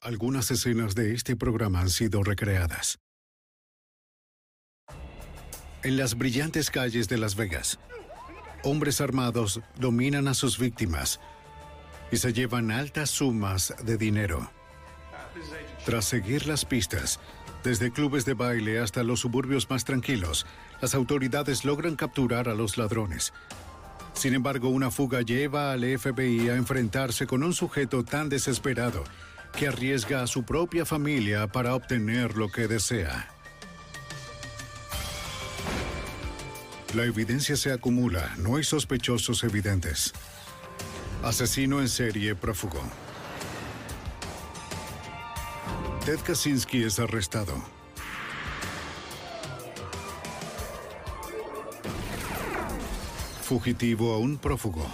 Algunas escenas de este programa han sido recreadas. En las brillantes calles de Las Vegas, hombres armados dominan a sus víctimas y se llevan altas sumas de dinero. Tras seguir las pistas, desde clubes de baile hasta los suburbios más tranquilos, las autoridades logran capturar a los ladrones. Sin embargo, una fuga lleva al FBI a enfrentarse con un sujeto tan desesperado que arriesga a su propia familia para obtener lo que desea. La evidencia se acumula, no hay sospechosos evidentes. Asesino en serie prófugo. Ted Kaczynski es arrestado. Fugitivo a un prófugo.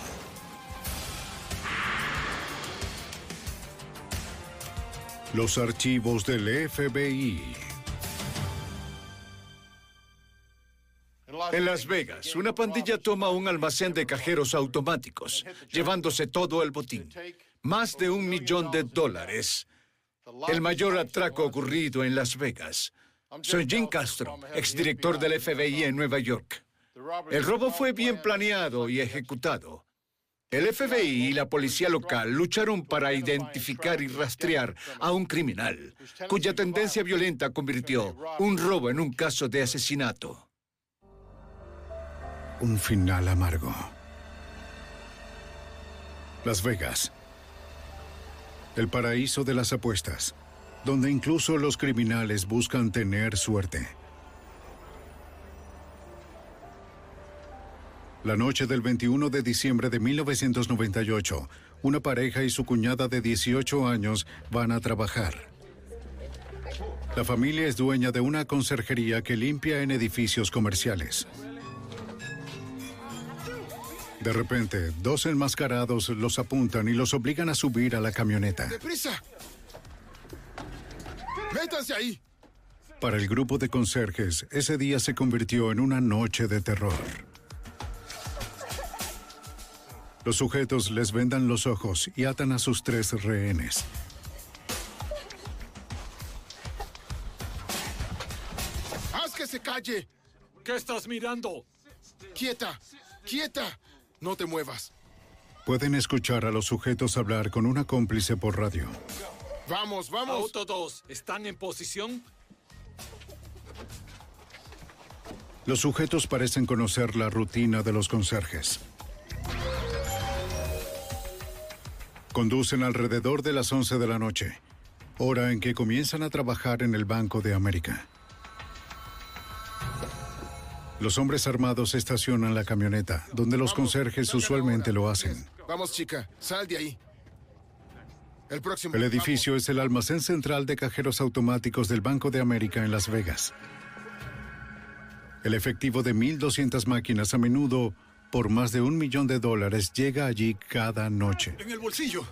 Los archivos del FBI. En Las Vegas, una pandilla toma un almacén de cajeros automáticos, llevándose todo el botín. Más de un millón de dólares. El mayor atraco ocurrido en Las Vegas. Soy Jim Castro, exdirector del FBI en Nueva York. El robo fue bien planeado y ejecutado. El FBI y la policía local lucharon para identificar y rastrear a un criminal, cuya tendencia violenta convirtió un robo en un caso de asesinato. Un final amargo. Las Vegas. El paraíso de las apuestas, donde incluso los criminales buscan tener suerte. La noche del 21 de diciembre de 1998, una pareja y su cuñada de 18 años van a trabajar. La familia es dueña de una conserjería que limpia en edificios comerciales. De repente, dos enmascarados los apuntan y los obligan a subir a la camioneta. ¡Deprisa! ¡Métanse ahí! Para el grupo de conserjes, ese día se convirtió en una noche de terror. Los sujetos les vendan los ojos y atan a sus tres rehenes. ¡Haz que se calle! ¿Qué estás mirando? ¡Quieta! ¡Quieta! No te muevas. Pueden escuchar a los sujetos hablar con una cómplice por radio. Vamos, vamos. Auto 2, ¿están en posición? Los sujetos parecen conocer la rutina de los conserjes. Conducen alrededor de las 11 de la noche, hora en que comienzan a trabajar en el Banco de América. Los hombres armados estacionan la camioneta, donde los conserjes usualmente lo hacen. Vamos, chica, sal de ahí. El próximo. El edificio es el almacén central de cajeros automáticos del Banco de América en Las Vegas. El efectivo de 1.200 máquinas, a menudo por más de un millón de dólares, llega allí cada noche. En el bolsillo.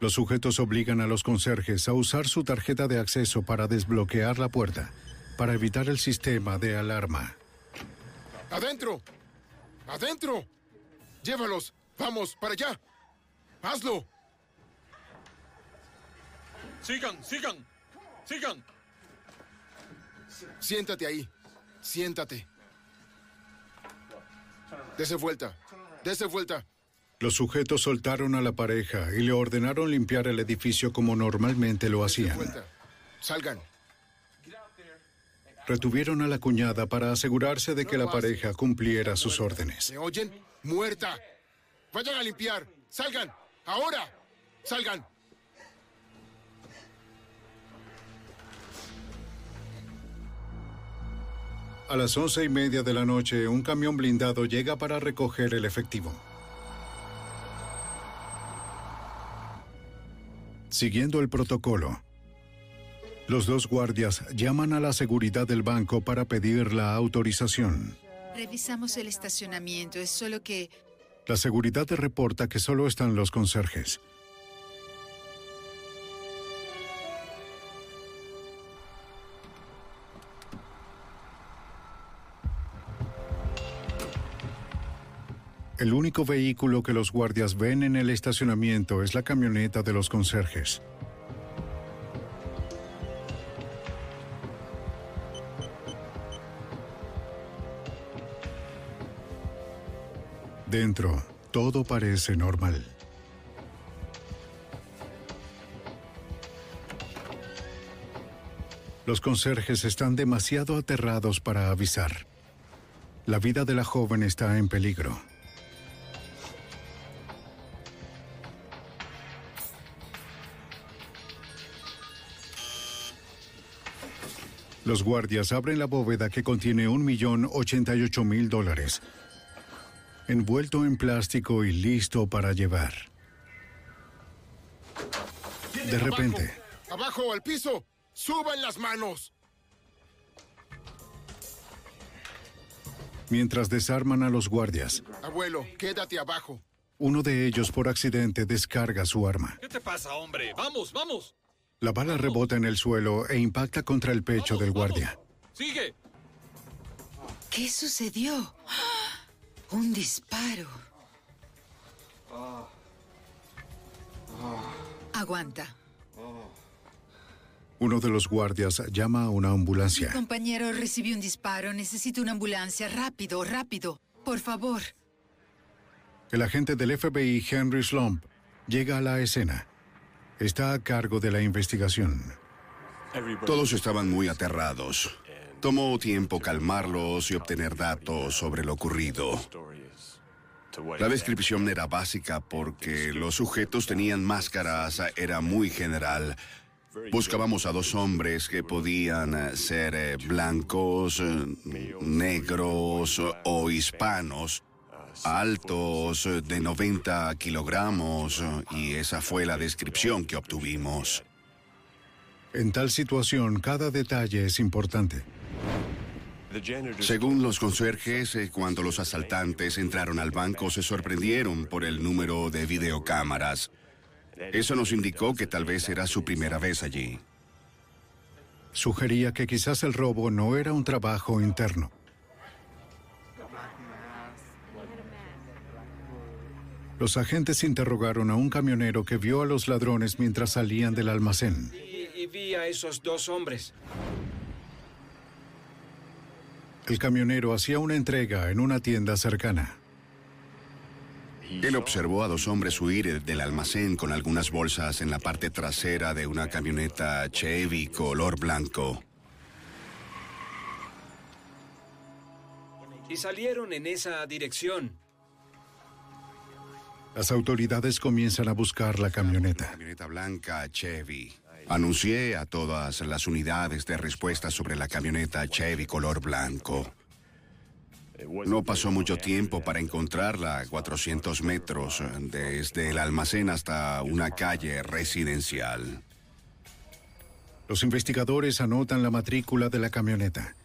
Los sujetos obligan a los conserjes a usar su tarjeta de acceso para desbloquear la puerta, para evitar el sistema de alarma. ¡Adentro! ¡Adentro! Llévalos. Vamos, para allá. Hazlo. Sigan, sigan, sigan. Siéntate ahí. Siéntate. Dese vuelta. Dese vuelta. Los sujetos soltaron a la pareja y le ordenaron limpiar el edificio como normalmente lo hacían. Salgan. Retuvieron a la cuñada para asegurarse de que la pareja cumpliera sus órdenes. ¿Me oyen? ¡Muerta! ¡Vayan a limpiar! ¡Salgan! ¡Ahora! ¡Salgan! A las once y media de la noche, un camión blindado llega para recoger el efectivo. Siguiendo el protocolo, los dos guardias llaman a la seguridad del banco para pedir la autorización. Revisamos el estacionamiento, es solo que La seguridad reporta que solo están los conserjes. El único vehículo que los guardias ven en el estacionamiento es la camioneta de los conserjes. Dentro, todo parece normal. Los conserjes están demasiado aterrados para avisar. La vida de la joven está en peligro. Los guardias abren la bóveda que contiene un millón ochenta y ocho mil dólares, envuelto en plástico y listo para llevar. De repente, ¡Abajo! ¡Abajo! ¡Al piso! ¡Suban las manos! mientras desarman a los guardias, Abuelo, quédate abajo. uno de ellos por accidente descarga su arma. ¿Qué te pasa, hombre? ¡Vamos, vamos! La bala rebota en el suelo e impacta contra el pecho Vamos, del vamos. guardia. ¡Sigue! ¿Qué sucedió? Un disparo. Aguanta. Uno de los guardias llama a una Mi ambulancia. compañero recibió un disparo. Necesito una ambulancia. Rápido, rápido. Por favor. El agente del FBI, Henry Slump, llega a la escena. Está a cargo de la investigación. Todos estaban muy aterrados. Tomó tiempo calmarlos y obtener datos sobre lo ocurrido. La descripción era básica porque los sujetos tenían máscaras, era muy general. Buscábamos a dos hombres que podían eh, ser eh, blancos, eh, negros o hispanos, altos, eh, de 90 kilogramos, eh, y esa fue la descripción que obtuvimos. En tal situación, cada detalle es importante. Según los conserjes, eh, cuando los asaltantes entraron al banco se sorprendieron por el número de videocámaras. Eso nos indicó que tal vez era su primera vez allí. Sugería que quizás el robo no era un trabajo interno. Los agentes interrogaron a un camionero que vio a los ladrones mientras salían del almacén. Y, y vi a esos dos hombres. El camionero hacía una entrega en una tienda cercana. Él observó a dos hombres huir del almacén con algunas bolsas en la parte trasera de una camioneta Chevy color blanco. Y salieron en esa dirección. Las autoridades comienzan a buscar la camioneta. Camioneta blanca Chevy. Anuncié a todas las unidades de respuesta sobre la camioneta Chevy color blanco. No pasó mucho tiempo para encontrarla a 400 metros desde el almacén hasta una calle residencial. Los investigadores anotan la matrícula de la camioneta.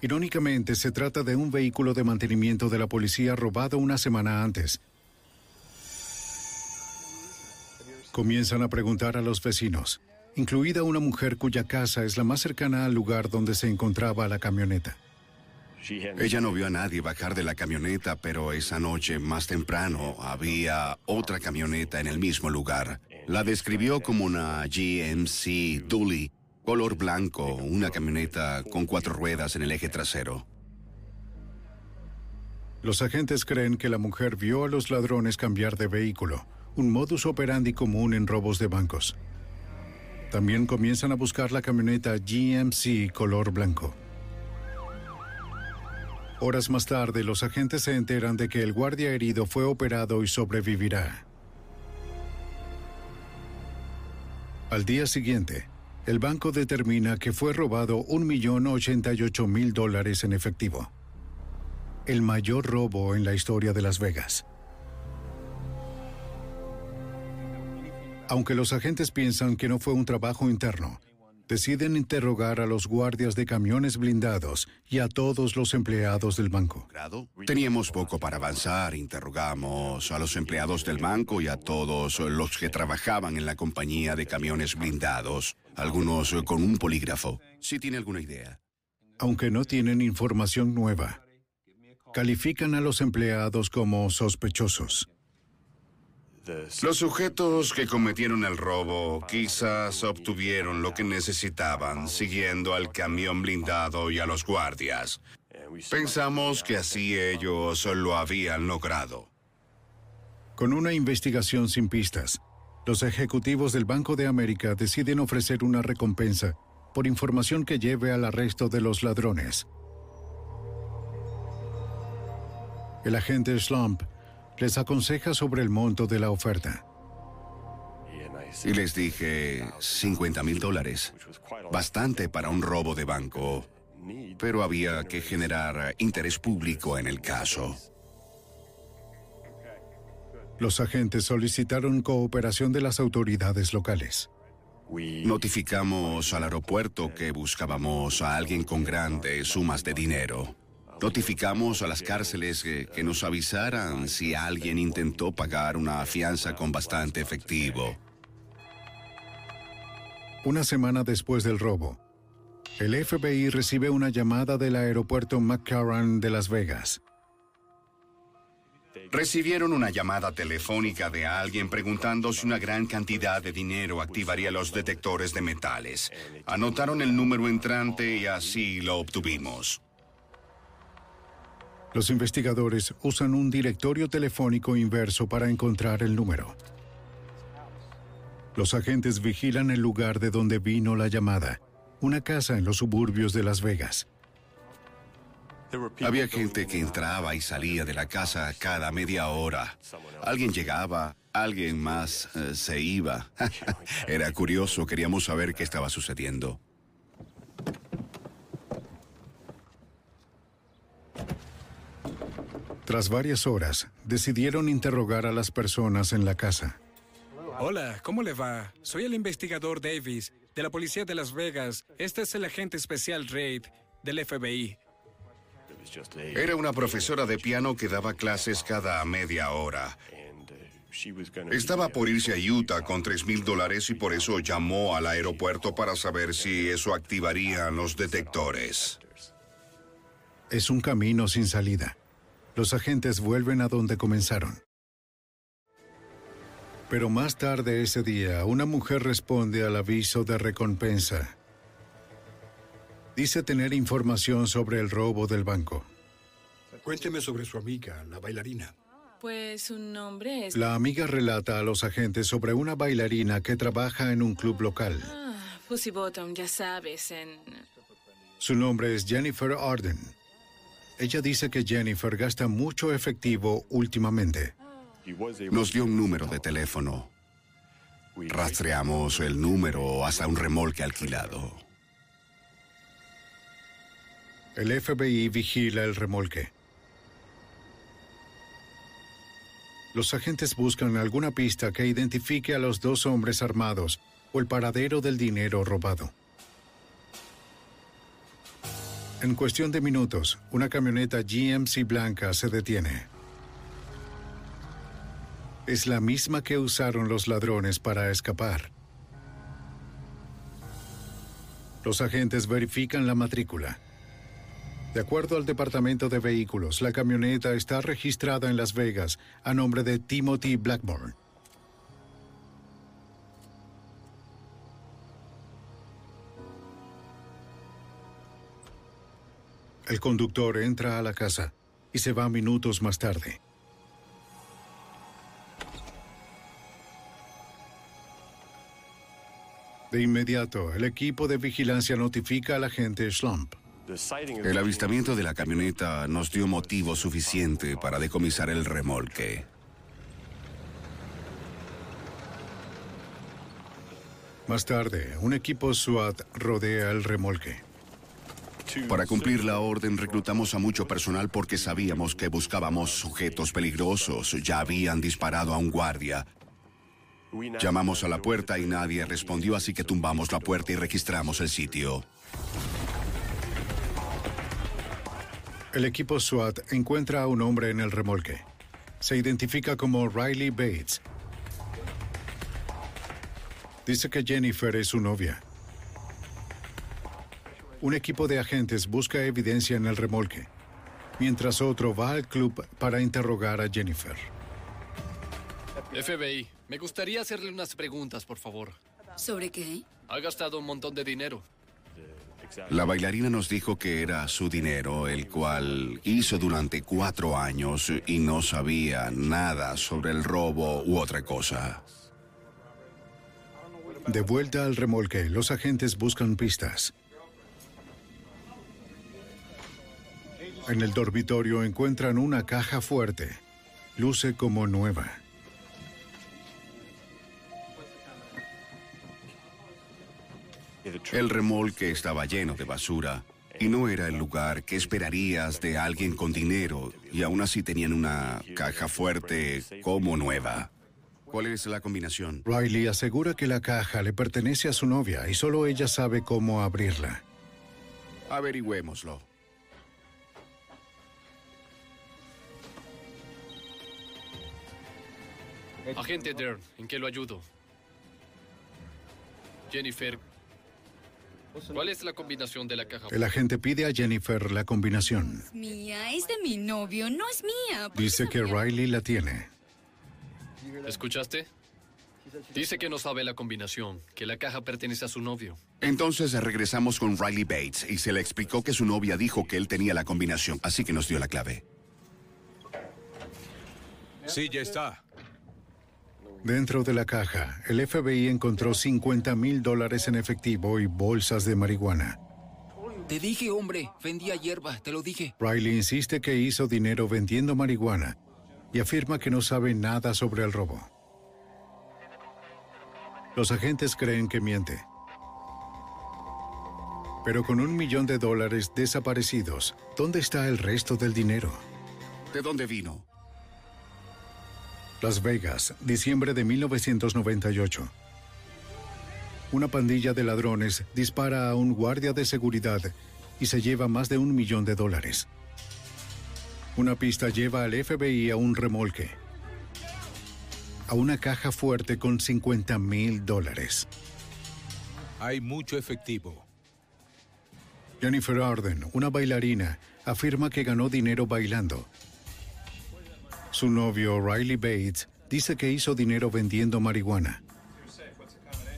Irónicamente, se trata de un vehículo de mantenimiento de la policía robado una semana antes. Comienzan a preguntar a los vecinos, incluida una mujer cuya casa es la más cercana al lugar donde se encontraba la camioneta. Ella no vio a nadie bajar de la camioneta, pero esa noche, más temprano, había otra camioneta en el mismo lugar. La describió como una GMC Dually, color blanco, una camioneta con cuatro ruedas en el eje trasero. Los agentes creen que la mujer vio a los ladrones cambiar de vehículo, un modus operandi común en robos de bancos. También comienzan a buscar la camioneta GMC color blanco. Horas más tarde, los agentes se enteran de que el guardia herido fue operado y sobrevivirá. Al día siguiente, el banco determina que fue robado 1.088.000 dólares en efectivo. El mayor robo en la historia de Las Vegas. Aunque los agentes piensan que no fue un trabajo interno, deciden interrogar a los guardias de camiones blindados y a todos los empleados del banco. Teníamos poco para avanzar, interrogamos a los empleados del banco y a todos los que trabajaban en la compañía de camiones blindados, algunos con un polígrafo. Si tiene alguna idea. Aunque no tienen información nueva, califican a los empleados como sospechosos. Los sujetos que cometieron el robo quizás obtuvieron lo que necesitaban siguiendo al camión blindado y a los guardias. Pensamos que así ellos lo habían logrado. Con una investigación sin pistas, los ejecutivos del Banco de América deciden ofrecer una recompensa por información que lleve al arresto de los ladrones. El agente Slump les aconseja sobre el monto de la oferta. Y les dije 50 mil dólares. Bastante para un robo de banco. Pero había que generar interés público en el caso. Los agentes solicitaron cooperación de las autoridades locales. Notificamos al aeropuerto que buscábamos a alguien con grandes sumas de dinero. Notificamos a las cárceles que, que, nos avisaran si alguien intentó pagar una fianza con bastante efectivo. Una semana después del robo, el FBI recibe una llamada del aeropuerto McCarran de Las Vegas. Recibieron una llamada telefónica de alguien preguntando si una gran cantidad de dinero activaría los detectores de metales. Anotaron el número entrante y así lo obtuvimos. Los investigadores usan un directorio telefónico inverso para encontrar el número. Los agentes vigilan el lugar de donde vino la llamada, una casa en los suburbios de Las Vegas. Había gente que entraba y salía de la casa cada media hora. Alguien llegaba, alguien más eh, se iba. Era curioso, queríamos saber qué estaba sucediendo. Tras varias horas, decidieron interrogar a las personas en la casa. Hola, ¿cómo le va? Soy el investigador Davis, de la Policía de Las Vegas. Este es el agente especial Reid, del FBI. Era una profesora de piano que daba clases cada media hora. Estaba por irse a Utah con tres mil dólares y por eso llamó al aeropuerto para saber si eso activaría los detectores. Es un camino sin salida. Los agentes vuelven a donde comenzaron. Pero más tarde ese día, una mujer responde al aviso de recompensa. Dice tener información sobre el robo del banco. Cuénteme sobre su amiga, la bailarina. Pues su nombre es... La amiga relata a los agentes sobre una bailarina que trabaja en un club local. Ah, Pussy Bottom, ya sabes, en... Su nombre es Jennifer Arden. Ella dice que Jennifer gasta mucho efectivo últimamente. Nos dio un número de teléfono. Rastreamos el número hasta un remolque alquilado. El FBI vigila el remolque. Los agentes buscan alguna pista que identifique a los dos hombres armados o el paradero del dinero robado. En cuestión de minutos, una camioneta GMC blanca se detiene. Es la misma que usaron los ladrones para escapar. Los agentes verifican la matrícula. De acuerdo al Departamento de Vehículos, la camioneta está registrada en Las Vegas a nombre de Timothy Blackburn. El conductor entra a la casa y se va minutos más tarde. De inmediato, el equipo de vigilancia notifica al agente Slump. El avistamiento de la camioneta nos dio motivo suficiente para decomisar el remolque. Más tarde, un equipo SWAT rodea el remolque. Para cumplir la orden reclutamos a mucho personal porque sabíamos que buscábamos sujetos peligrosos. Ya habían disparado a un guardia. Llamamos a la puerta y nadie respondió, así que tumbamos la puerta y registramos el sitio. El equipo SWAT encuentra a un hombre en el remolque. Se identifica como Riley Bates. Dice que Jennifer es su novia. Un equipo de agentes busca evidencia en el remolque, mientras otro va al club para interrogar a Jennifer. FBI, me gustaría hacerle unas preguntas, por favor. ¿Sobre qué? Ha gastado un montón de dinero. La bailarina nos dijo que era su dinero, el cual hizo durante cuatro años y no sabía nada sobre el robo u otra cosa. De vuelta al remolque, los agentes buscan pistas. En el dormitorio encuentran una caja fuerte. Luce como nueva. El remolque estaba lleno de basura y no era el lugar que esperarías de alguien con dinero y aún así tenían una caja fuerte como nueva. ¿Cuál es la combinación? Riley asegura que la caja le pertenece a su novia y solo ella sabe cómo abrirla. Averigüémoslo. Agente Dern, ¿en qué lo ayudo? Jennifer, ¿cuál es la combinación de la caja? El agente pide a Jennifer la combinación. Mía, es de mi novio, no es mía. Dice que Riley la tiene. ¿Escuchaste? Dice que no sabe la combinación, que la caja pertenece a su novio. Entonces regresamos con Riley Bates y se le explicó que su novia dijo que él tenía la combinación, así que nos dio la clave. Sí, ya está. Dentro de la caja, el FBI encontró 50 mil dólares en efectivo y bolsas de marihuana. Te dije, hombre, vendía hierba, te lo dije. Riley insiste que hizo dinero vendiendo marihuana y afirma que no sabe nada sobre el robo. Los agentes creen que miente. Pero con un millón de dólares desaparecidos, ¿dónde está el resto del dinero? ¿De dónde vino? Las Vegas, diciembre de 1998. Una pandilla de ladrones dispara a un guardia de seguridad y se lleva más de un millón de dólares. Una pista lleva al FBI a un remolque, a una caja fuerte con 50 mil dólares. Hay mucho efectivo. Jennifer Arden, una bailarina, afirma que ganó dinero bailando. Su novio, Riley Bates, dice que hizo dinero vendiendo marihuana.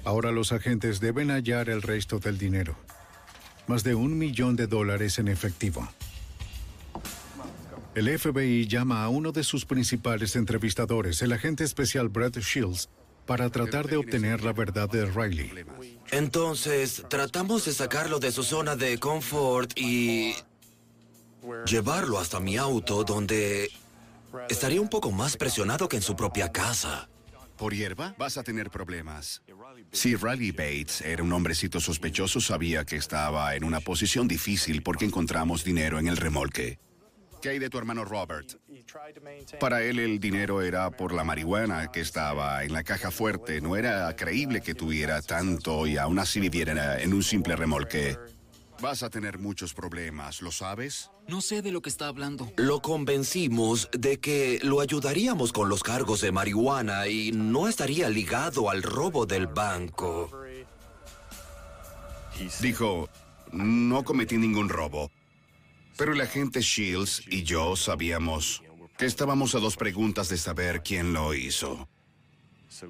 Ahora los agentes deben hallar el resto del dinero. Más de un millón de dólares en efectivo. El FBI llama a uno de sus principales entrevistadores, el agente especial Brett Shields, para tratar de obtener la verdad de Riley. Entonces, tratamos de sacarlo de su zona de confort y llevarlo hasta mi auto donde estaría un poco más presionado que en su propia casa. ¿Por hierba? Vas a tener problemas. Si Riley Bates era un hombrecito sospechoso, sabía que estaba en una posición difícil porque encontramos dinero en el remolque. ¿Qué hay de tu hermano Robert? Para él el dinero era por la marihuana que estaba en la caja fuerte. No era creíble que tuviera tanto y aún así viviera en un simple remolque. Vas a tener muchos problemas, ¿lo sabes? No sé de lo que está hablando. Lo convencimos de que lo ayudaríamos con los cargos de marihuana y no estaría ligado al robo del banco. Dijo, no cometí ningún robo. Pero el agente Shields y yo sabíamos que estábamos a dos preguntas de saber quién lo hizo.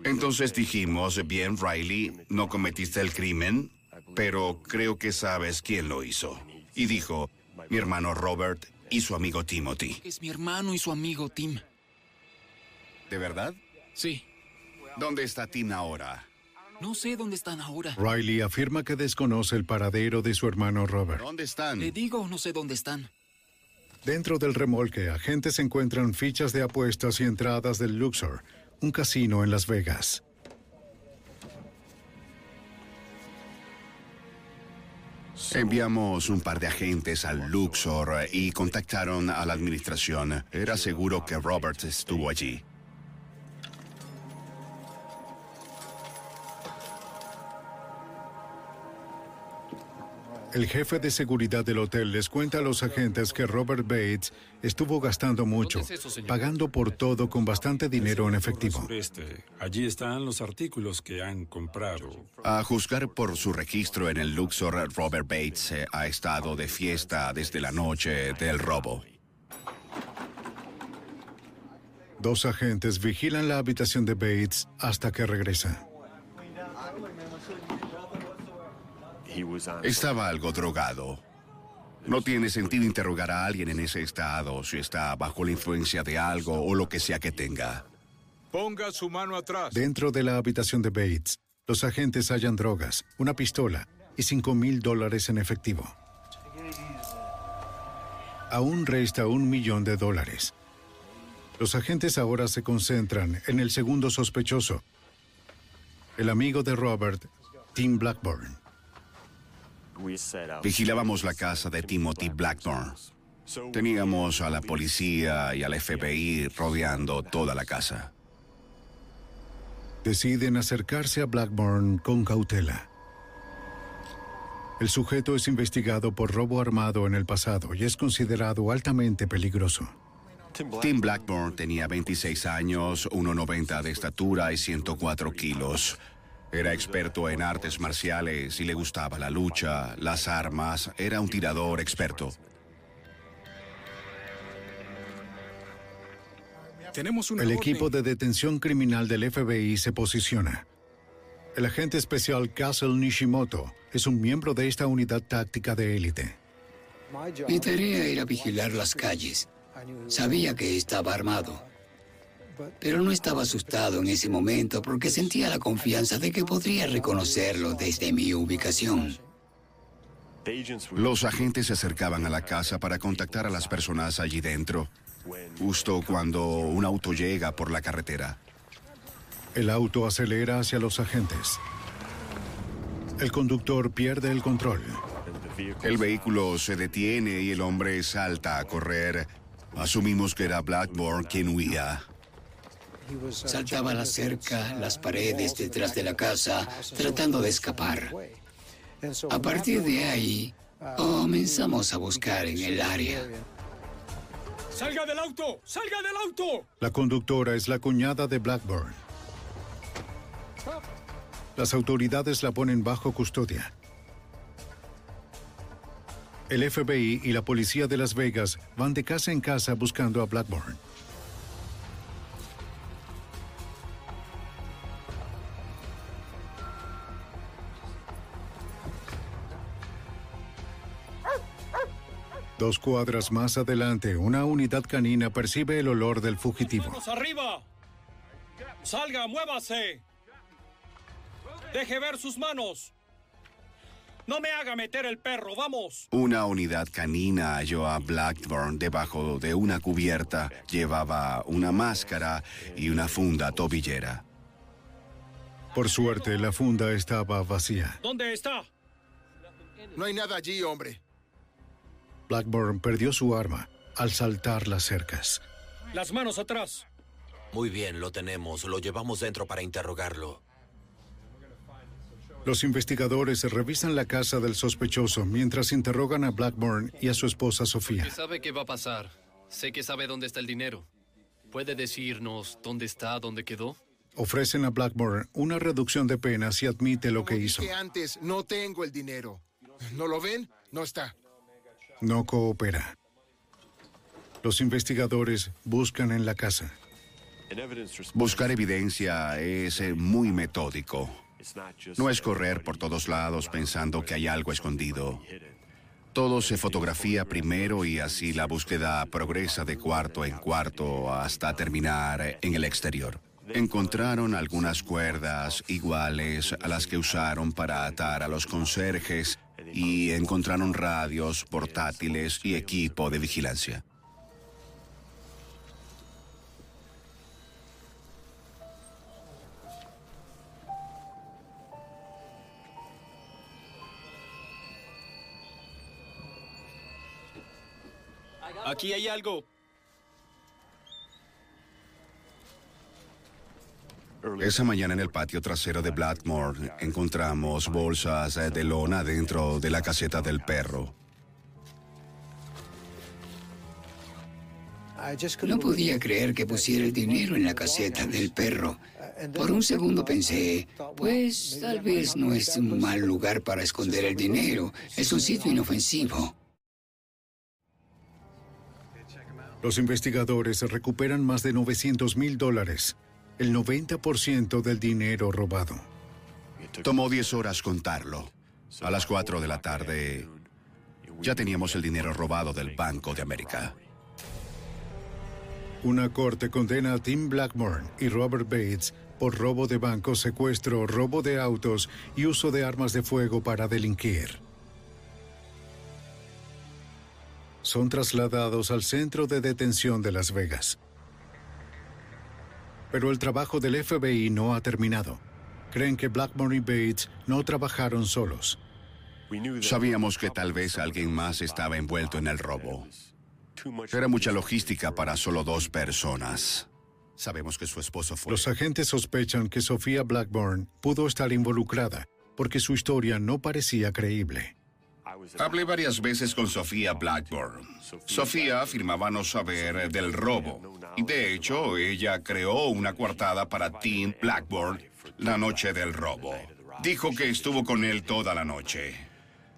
Entonces dijimos, bien, Riley, no cometiste el crimen, pero creo que sabes quién lo hizo. Y dijo, mi hermano Robert y su amigo Timothy. Es mi hermano y su amigo Tim. ¿De verdad? Sí. ¿Dónde está Tim ahora? No sé dónde están ahora. Riley afirma que desconoce el paradero de su hermano Robert. ¿Dónde están? Le digo, no sé dónde están. Dentro del remolque, agentes encuentran fichas de apuestas y entradas del Luxor, un casino en Las Vegas. Enviamos un par de agentes al Luxor y contactaron a la administración. Era seguro que Robert estuvo allí. El jefe de seguridad del hotel les cuenta a los agentes que Robert Bates estuvo gastando mucho, pagando por todo con bastante dinero en efectivo. Allí están los artículos que han comprado. A juzgar por su registro en el Luxor, Robert Bates eh, ha estado de fiesta desde la noche del robo. Dos agentes vigilan la habitación de Bates hasta que regresa. Estaba algo drogado. No tiene sentido interrogar a alguien en ese estado si está bajo la influencia de algo o lo que sea que tenga. Ponga su mano atrás. Dentro de la habitación de Bates, los agentes hallan drogas, una pistola y 5 mil dólares en efectivo. Aún resta un millón de dólares. Los agentes ahora se concentran en el segundo sospechoso, el amigo de Robert, Tim Blackburn. Vigilábamos la casa de Timothy Blackburn. Teníamos a la policía y al FBI rodeando toda la casa. Deciden acercarse a Blackburn con cautela. El sujeto es investigado por robo armado en el pasado y es considerado altamente peligroso. Tim Blackburn tenía 26 años, 1,90 de estatura y 104 kilos. Era experto en artes marciales y le gustaba la lucha, las armas. Era un tirador experto. Tenemos El equipo de detención criminal del FBI se posiciona. El agente especial Castle Nishimoto es un miembro de esta unidad táctica de élite. Mi tarea era vigilar las calles. Sabía que estaba armado. Pero no estaba asustado en ese momento porque sentía la confianza de que podría reconocerlo desde mi ubicación. Los agentes se acercaban a la casa para contactar a las personas allí dentro, justo cuando un auto llega por la carretera. El auto acelera hacia los agentes. El conductor pierde el control. El vehículo se detiene y el hombre salta a correr. Asumimos que era Blackburn quien huía. Saltaba la cerca, las paredes detrás de la casa, tratando de escapar. A partir de ahí, comenzamos a buscar en el área. ¡Salga del auto! ¡Salga del auto! La conductora es la cuñada de Blackburn. Las autoridades la ponen bajo custodia. El FBI y la policía de Las Vegas van de casa en casa buscando a Blackburn. Dos cuadras más adelante, una unidad canina percibe el olor del fugitivo. ¡Manos arriba! ¡Salga, muévase! ¡Deje ver sus manos! ¡No me haga meter el perro, vamos! Una unidad canina halló a Blackburn debajo de una cubierta. Llevaba una máscara y una funda tobillera. Por suerte, la funda estaba vacía. ¿Dónde está? No hay nada allí, hombre. Blackburn perdió su arma al saltar las cercas. Las manos atrás. Muy bien, lo tenemos. Lo llevamos dentro para interrogarlo. Los investigadores revisan la casa del sospechoso mientras interrogan a Blackburn y a su esposa Sofía. ¿Qué sabe qué va a pasar? Sé que sabe dónde está el dinero. ¿Puede decirnos dónde está, dónde quedó? Ofrecen a Blackburn una reducción de pena si admite lo que hizo. Que antes no tengo el dinero. ¿No lo ven? No está. No coopera. Los investigadores buscan en la casa. Buscar evidencia es eh, muy metódico. No es correr por todos lados pensando que hay algo escondido. Todo se fotografía primero y así la búsqueda progresa de cuarto en cuarto hasta terminar en el exterior. Encontraron algunas cuerdas iguales a las que usaron para atar a los conserjes y encontraron radios, portátiles y equipo de vigilancia. Aquí hay algo. Esa mañana en el patio trasero de Blackmore encontramos bolsas de lona dentro de la caseta del perro. No podía creer que pusiera el dinero en la caseta del perro. Por un segundo pensé, pues tal vez no es un mal lugar para esconder el dinero. Es un sitio inofensivo. Los investigadores recuperan más de 900 mil dólares, el 90% del dinero robado. Tomó 10 horas contarlo. A las 4 de la tarde ya teníamos el dinero robado del Banco de América. Una corte condena a Tim Blackmore y Robert Bates por robo de bancos, secuestro, robo de autos y uso de armas de fuego para delinquir. son trasladados al centro de detención de Las Vegas. Pero el trabajo del FBI no ha terminado. Creen que Blackmore y Bates no trabajaron solos. Sabíamos que tal vez alguien más estaba envuelto en el robo. Era mucha logística para solo dos personas. Sabemos que su esposo fue... Los agentes sospechan que Sofía Blackburn pudo estar involucrada porque su historia no parecía creíble. Hablé varias veces con Sofía Blackburn. Sofía afirmaba no saber del robo. Y de hecho, ella creó una coartada para Tim Blackburn la noche del robo. Dijo que estuvo con él toda la noche.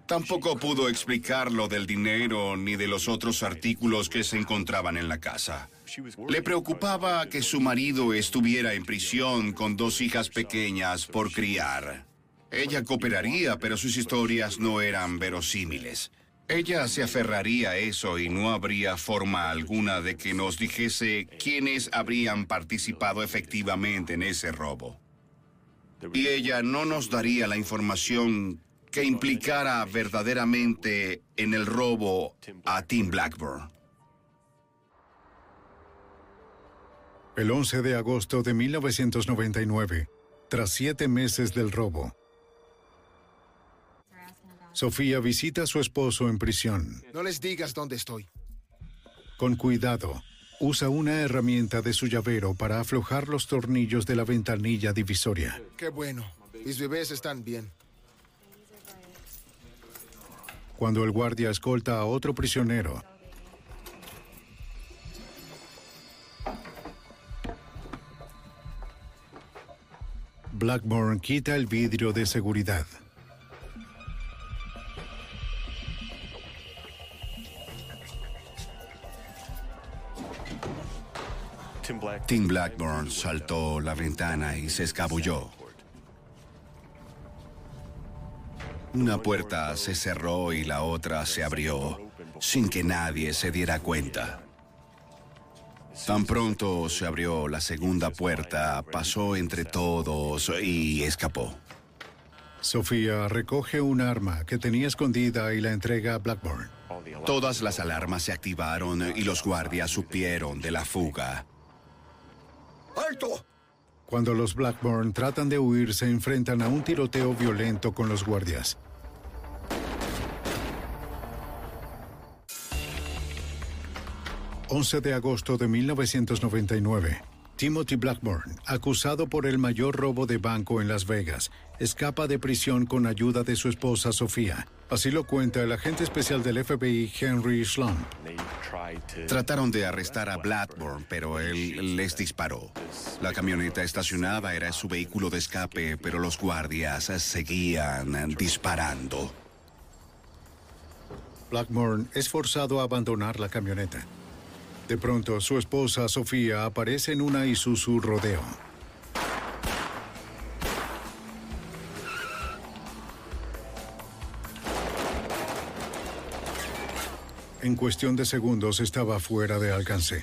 Tampoco pudo explicar lo del dinero ni de los otros artículos que se encontraban en la casa. Le preocupaba que su marido estuviera en prisión con dos hijas pequeñas por criar. Ella cooperaría, pero sus historias no eran verosímiles. Ella se aferraría a eso y no habría forma alguna de que nos dijese quiénes habrían participado efectivamente en ese robo. Y ella no nos daría la información que implicara verdaderamente en el robo a Tim Blackburn. El 11 de agosto de 1999, tras siete meses del robo, Sofía visita a su esposo en prisión. No les digas dónde estoy. Con cuidado, usa una herramienta de su llavero para aflojar los tornillos de la ventanilla divisoria. Qué bueno. Mis bebés están bien. Cuando el guardia escolta a otro prisionero, Blackburn quita el vidrio de seguridad. Tim Blackburn saltó la ventana y se escabulló. Una puerta se cerró y la otra se abrió sin que nadie se diera cuenta. Tan pronto se abrió la segunda puerta, pasó entre todos y escapó. Sofía recoge un arma que tenía escondida y la entrega a Blackburn. Todas las alarmas se activaron y los guardias supieron de la fuga. ¡Alto! Cuando los Blackburn tratan de huir, se enfrentan a un tiroteo violento con los guardias. ...11 de agosto de 1999... Timothy Blackburn, acusado por el mayor robo de banco en Las Vegas, escapa de prisión con ayuda de su esposa Sofía. Así lo cuenta el agente especial del FBI, Henry Slum. Trataron de arrestar a Blackburn, pero él les disparó. La camioneta estacionada era su vehículo de escape, pero los guardias seguían disparando. Blackburn es forzado a abandonar la camioneta. De pronto, su esposa Sofía aparece en una Isuzu Rodeo. En cuestión de segundos estaba fuera de alcance.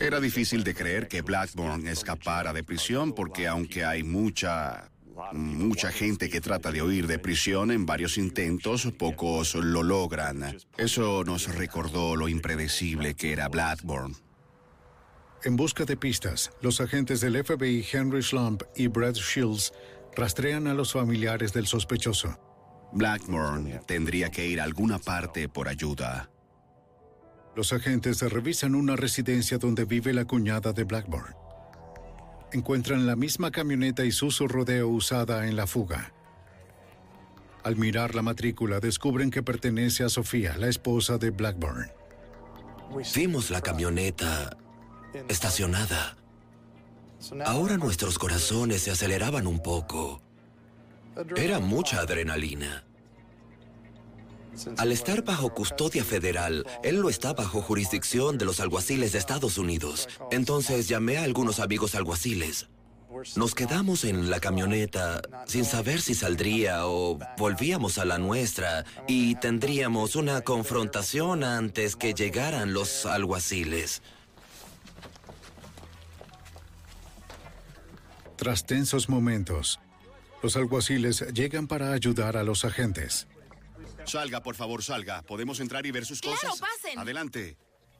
Era difícil de creer que Blackburn escapara de prisión porque aunque hay mucha mucha gente que trata de huir de prisión en varios intentos, pocos lo logran. Eso nos recordó lo impredecible que era Blackburn. En busca de pistas, los agentes del FBI Henry Slump y Brad Shields rastrean a los familiares del sospechoso. Blackburn tendría que ir a alguna parte por ayuda. Los agentes revisan una residencia donde vive la cuñada de Blackburn. Encuentran la misma camioneta y su Rodeo usada en la fuga. Al mirar la matrícula, descubren que pertenece a Sofía, la esposa de Blackburn. Vimos la camioneta estacionada. Ahora nuestros corazones se aceleraban un poco. Era mucha adrenalina. Al estar bajo custodia federal, él no está bajo jurisdicción de los alguaciles de Estados Unidos. Entonces llamé a algunos amigos alguaciles. Nos quedamos en la camioneta sin saber si saldría o volvíamos a la nuestra y tendríamos una confrontación antes que llegaran los alguaciles. Tras tensos momentos, los alguaciles llegan para ayudar a los agentes. Salga, por favor, salga. ¿Podemos entrar y ver sus claro, cosas? pasen. Adelante.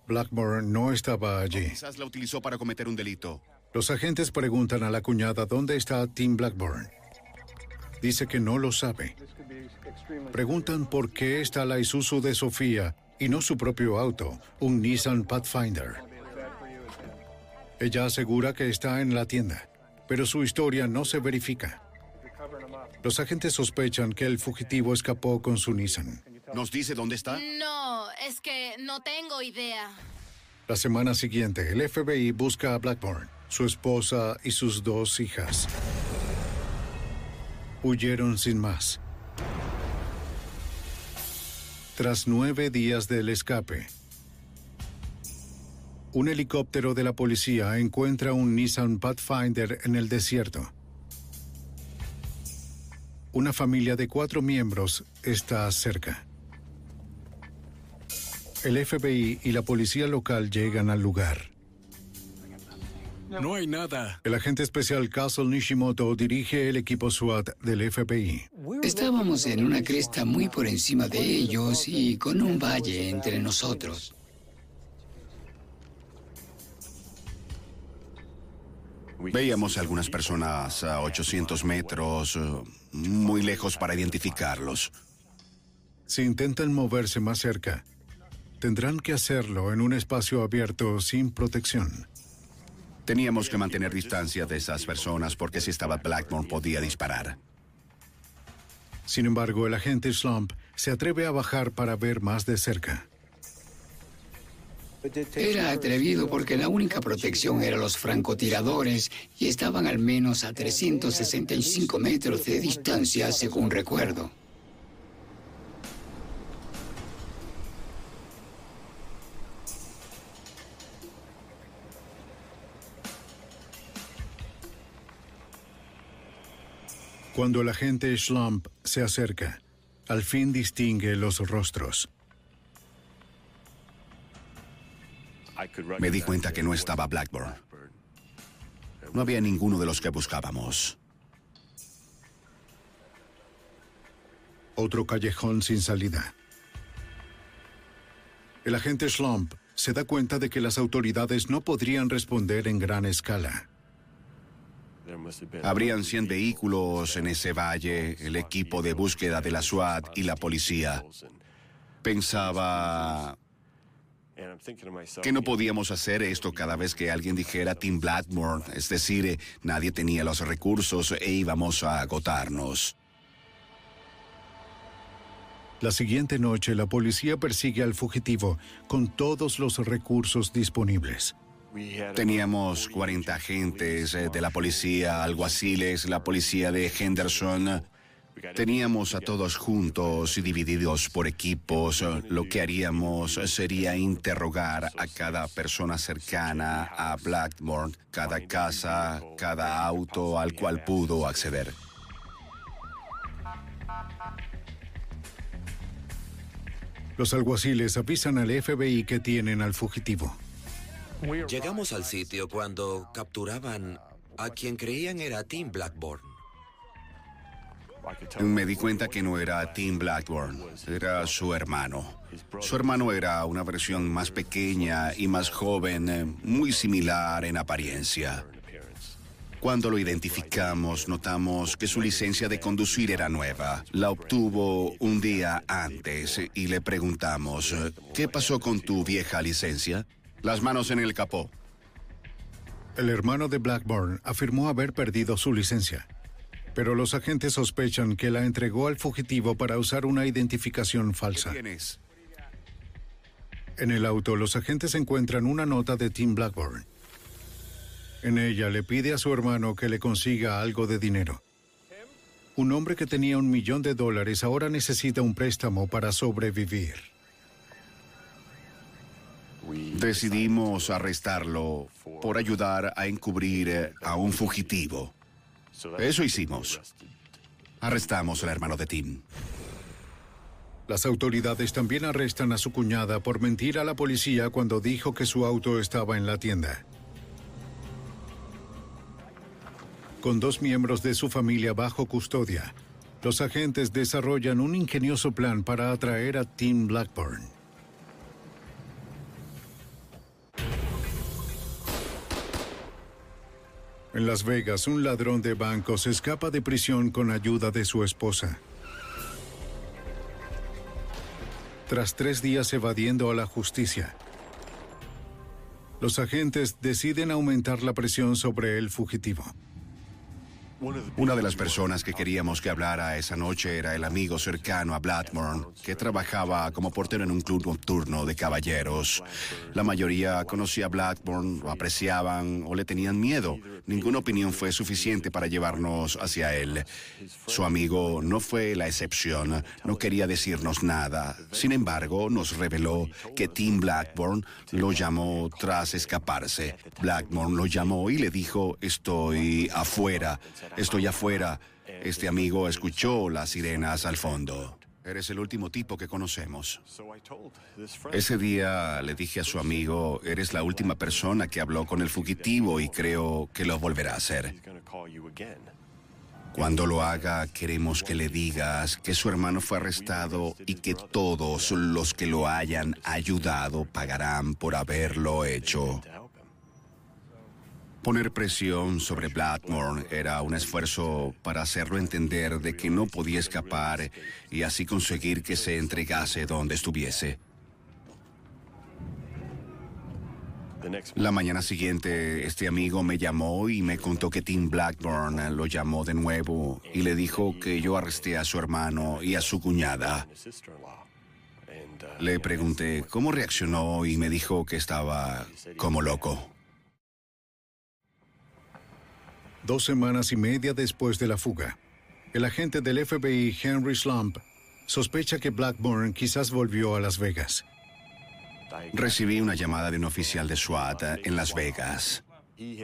Blackburn no estaba allí. Quizás la utilizó para cometer un delito. Los agentes preguntan a la cuñada dónde está Tim Blackburn. Dice que no lo sabe. Preguntan por qué está la Isuzu de Sofía y no su propio auto, un Nissan Pathfinder. Ella asegura que está en la tienda, pero su historia no se verifica. Los agentes sospechan que el fugitivo escapó con su Nissan. ¿Nos dice dónde está? No, es que no tengo idea. La semana siguiente, el FBI busca a Blackburn, su esposa y sus dos hijas. Huyeron sin más. Tras nueve días del escape, un helicóptero de la policía encuentra un Nissan Pathfinder en el desierto. Una familia de cuatro miembros está cerca. El FBI y la policía local llegan al lugar. No hay nada. El agente especial Castle Nishimoto dirige el equipo SWAT del FBI. Estábamos en una cresta muy por encima de ellos y con un valle entre nosotros. Veíamos algunas personas a 800 metros, muy lejos para identificarlos. Si intentan moverse más cerca, tendrán que hacerlo en un espacio abierto sin protección. Teníamos que mantener distancia de esas personas porque si estaba Blackmore podía disparar. Sin embargo, el agente Slump se atreve a bajar para ver más de cerca. Era atrevido porque la única protección eran los francotiradores y estaban al menos a 365 metros de distancia, según recuerdo. Cuando el agente Schlump se acerca, al fin distingue los rostros. Me di cuenta que no estaba Blackburn. No había ninguno de los que buscábamos. Otro callejón sin salida. El agente Schlump se da cuenta de que las autoridades no podrían responder en gran escala. Habrían 100 vehículos en ese valle, el equipo de búsqueda de la SWAT y la policía. Pensaba que no podíamos hacer esto cada vez que alguien dijera Tim Blackmore, es decir, nadie tenía los recursos e íbamos a agotarnos. La siguiente noche la policía persigue al fugitivo con todos los recursos disponibles. Teníamos 40 agentes eh, de la policía, alguaciles, la policía de Henderson. Teníamos a todos juntos y divididos por equipos. Lo que haríamos sería interrogar a cada persona cercana a Blackmore, cada casa, cada auto al cual pudo acceder. Los alguaciles avisan al FBI que tienen al fugitivo. Llegamos al sitio cuando capturaban a quien creían era Tim Blackburn. Me di cuenta que no era Tim Blackburn, era su hermano. Su hermano era una versión más pequeña y más joven, eh, muy similar en apariencia. Cuando lo identificamos, notamos que su licencia de conducir era nueva. La obtuvo un día antes y le preguntamos, ¿qué pasó con tu vieja licencia? Las manos en el capó. El hermano de Blackburn afirmó haber perdido su licencia, pero los agentes sospechan que la entregó al fugitivo para usar una identificación falsa. ¿Qué tienes? En el auto, los agentes encuentran una nota de Tim Blackburn. En ella le pide a su hermano que le consiga algo de dinero. Un hombre que tenía un millón de dólares ahora necesita un préstamo para sobrevivir. Decidimos arrestarlo por ayudar a encubrir a un fugitivo. Eso hicimos. Arrestamos al hermano de Tim. Las autoridades también arrestan a su cuñada por mentir a la policía cuando dijo que su auto estaba en la tienda. Con dos miembros de su familia bajo custodia, los agentes desarrollan un ingenioso plan para atraer a Tim Blackburn. En Las Vegas, un ladrón de bancos escapa de prisión con ayuda de su esposa. Tras tres días evadiendo a la justicia, los agentes deciden aumentar la presión sobre el fugitivo. Una de las personas que queríamos que hablara esa noche era el amigo cercano a Blackburn, que trabajaba como portero en un club nocturno de caballeros. La mayoría conocía a Blackburn, lo apreciaban o le tenían miedo. Ninguna opinión fue suficiente para llevarnos hacia él. Su amigo no fue la excepción, no quería decirnos nada. Sin embargo, nos reveló que Tim Blackburn lo llamó tras escaparse. Blackburn lo llamó y le dijo, estoy afuera. Estoy afuera. Este amigo escuchó las sirenas al fondo. Eres el último tipo que conocemos. Ese día le dije a su amigo, eres la última persona que habló con el fugitivo y creo que lo volverá a hacer. Cuando lo haga, queremos que le digas que su hermano fue arrestado y que todos los que lo hayan ayudado pagarán por haberlo hecho. Poner presión sobre Blackmore era un esfuerzo para hacerlo entender de que no podía escapar y así conseguir que se entregase donde estuviese. La mañana siguiente, este amigo me llamó y me contó que Tim Blackburn lo llamó de nuevo y le dijo que yo arresté a su hermano y a su cuñada. Le pregunté cómo reaccionó y me dijo que estaba como loco. Dos semanas y media después de la fuga, el agente del FBI Henry Slump sospecha que Blackburn quizás volvió a Las Vegas. Recibí una llamada de un oficial de SWAT en Las Vegas.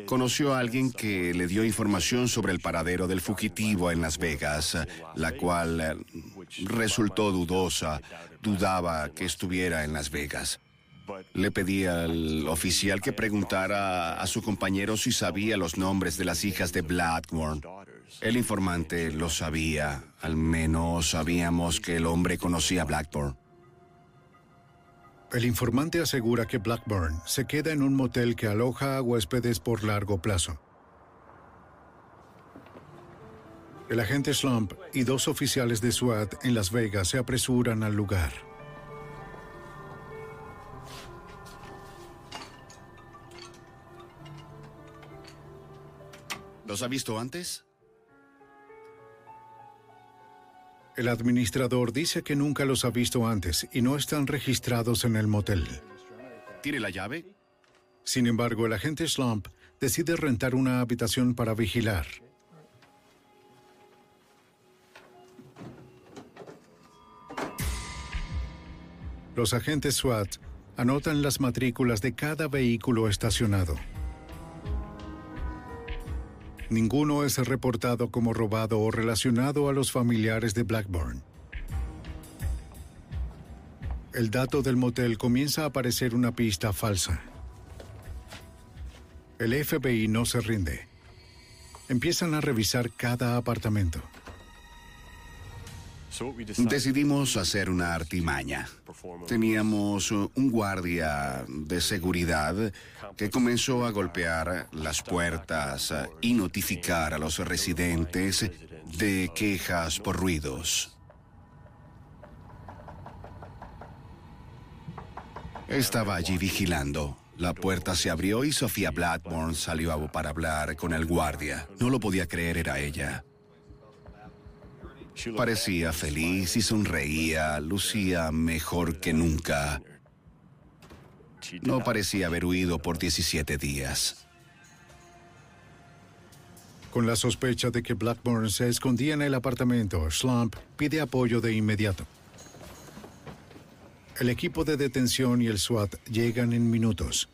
Conoció a alguien que le dio información sobre el paradero del fugitivo en Las Vegas, la cual resultó dudosa, dudaba que estuviera en Las Vegas. Le pedí al oficial que preguntara a su compañero si sabía los nombres de las hijas de Blackburn. El informante lo sabía, al menos sabíamos que el hombre conocía a Blackburn. El informante asegura que Blackburn se queda en un motel que aloja a huéspedes por largo plazo. El agente Slump y dos oficiales de SWAT en Las Vegas se apresuran al lugar. ¿Los ha visto antes? El administrador dice que nunca los ha visto antes y no están registrados en el motel. ¿Tiene la llave? Sin embargo, el agente Slump decide rentar una habitación para vigilar. Los agentes SWAT anotan las matrículas de cada vehículo estacionado. Ninguno es reportado como robado o relacionado a los familiares de Blackburn. El dato del motel comienza a parecer una pista falsa. El FBI no se rinde. Empiezan a revisar cada apartamento. Decidimos hacer una artimaña. Teníamos un guardia de seguridad que comenzó a golpear las puertas y notificar a los residentes de quejas por ruidos. Estaba allí vigilando. La puerta se abrió y Sofía Blackburn salió para hablar con el guardia. No lo podía creer, era ella. Parecía feliz y sonreía, lucía mejor que nunca. No parecía haber huido por 17 días. Con la sospecha de que Blackburn se escondía en el apartamento, Slump pide apoyo de inmediato. El equipo de detención y el SWAT llegan en minutos.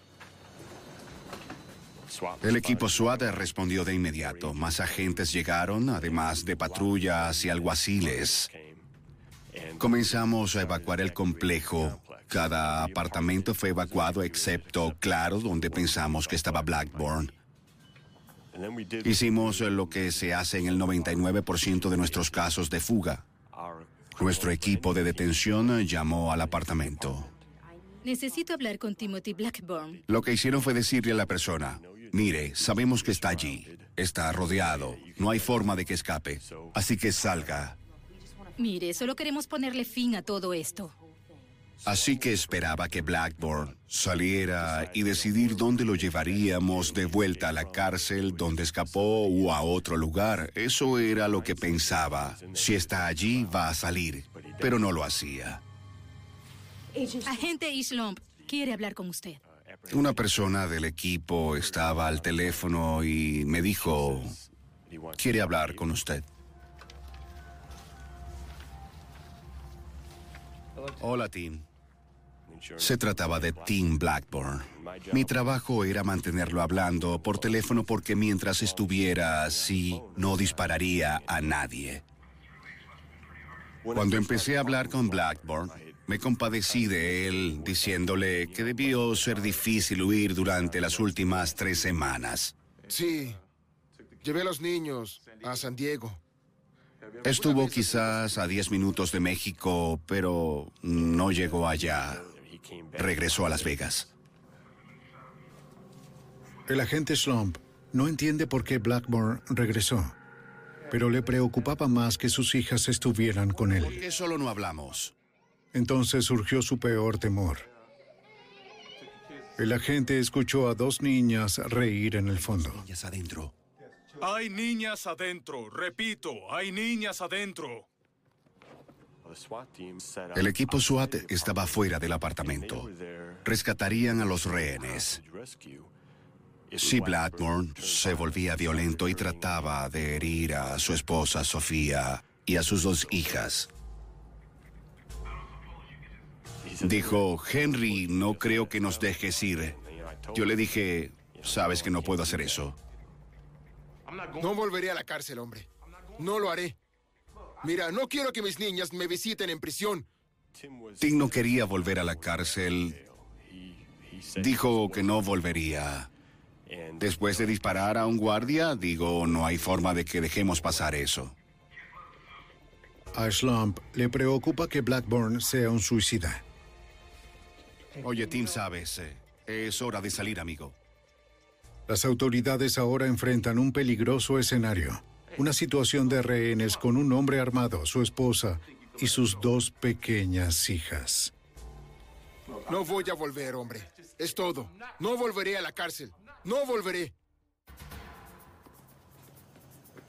El equipo SWAT respondió de inmediato. Más agentes llegaron, además de patrullas y alguaciles. Comenzamos a evacuar el complejo. Cada apartamento fue evacuado excepto, claro, donde pensamos que estaba Blackburn. Hicimos lo que se hace en el 99% de nuestros casos de fuga. Nuestro equipo de detención llamó al apartamento. Necesito hablar con Timothy Blackburn. Lo que hicieron fue decirle a la persona, mire, sabemos que está allí, está rodeado, no hay forma de que escape, así que salga. Mire, solo queremos ponerle fin a todo esto. Así que esperaba que Blackburn saliera y decidir dónde lo llevaríamos de vuelta a la cárcel, donde escapó o a otro lugar. Eso era lo que pensaba. Si está allí, va a salir. Pero no lo hacía. Agente Islomp quiere hablar con usted. Una persona del equipo estaba al teléfono y me dijo, quiere hablar con usted. Hola, Tim. Se trataba de Tim Blackburn. Mi trabajo era mantenerlo hablando por teléfono porque mientras estuviera así, no dispararía a nadie. Cuando empecé a hablar con Blackburn, me compadecí de él diciéndole que debió ser difícil huir durante las últimas tres semanas. Sí, llevé a los niños a San Diego. Estuvo quizás a 10 minutos de México, pero no llegó allá. Regresó a Las Vegas. El agente Slump no entiende por qué Blackburn regresó, pero le preocupaba más que sus hijas estuvieran con él. ¿Por qué solo no hablamos? Entonces surgió su peor temor. El agente escuchó a dos niñas reír en el fondo. Niñas adentro. Hay niñas adentro. Repito, hay niñas adentro. El equipo SWAT estaba fuera del apartamento. Rescatarían a los rehenes. Si Blackburn se volvía violento y trataba de herir a su esposa Sofía y a sus dos hijas. Dijo, Henry, no creo que nos dejes ir. Yo le dije, sabes que no puedo hacer eso. No volveré a la cárcel, hombre. No lo haré. Mira, no quiero que mis niñas me visiten en prisión. Tim no quería volver a la cárcel. Dijo que no volvería. Después de disparar a un guardia, digo, no hay forma de que dejemos pasar eso. A Slump le preocupa que Blackburn sea un suicida. Oye, Tim, sabes, eh, es hora de salir, amigo. Las autoridades ahora enfrentan un peligroso escenario. Una situación de rehenes con un hombre armado, su esposa y sus dos pequeñas hijas. No voy a volver, hombre. Es todo. No volveré a la cárcel. No volveré.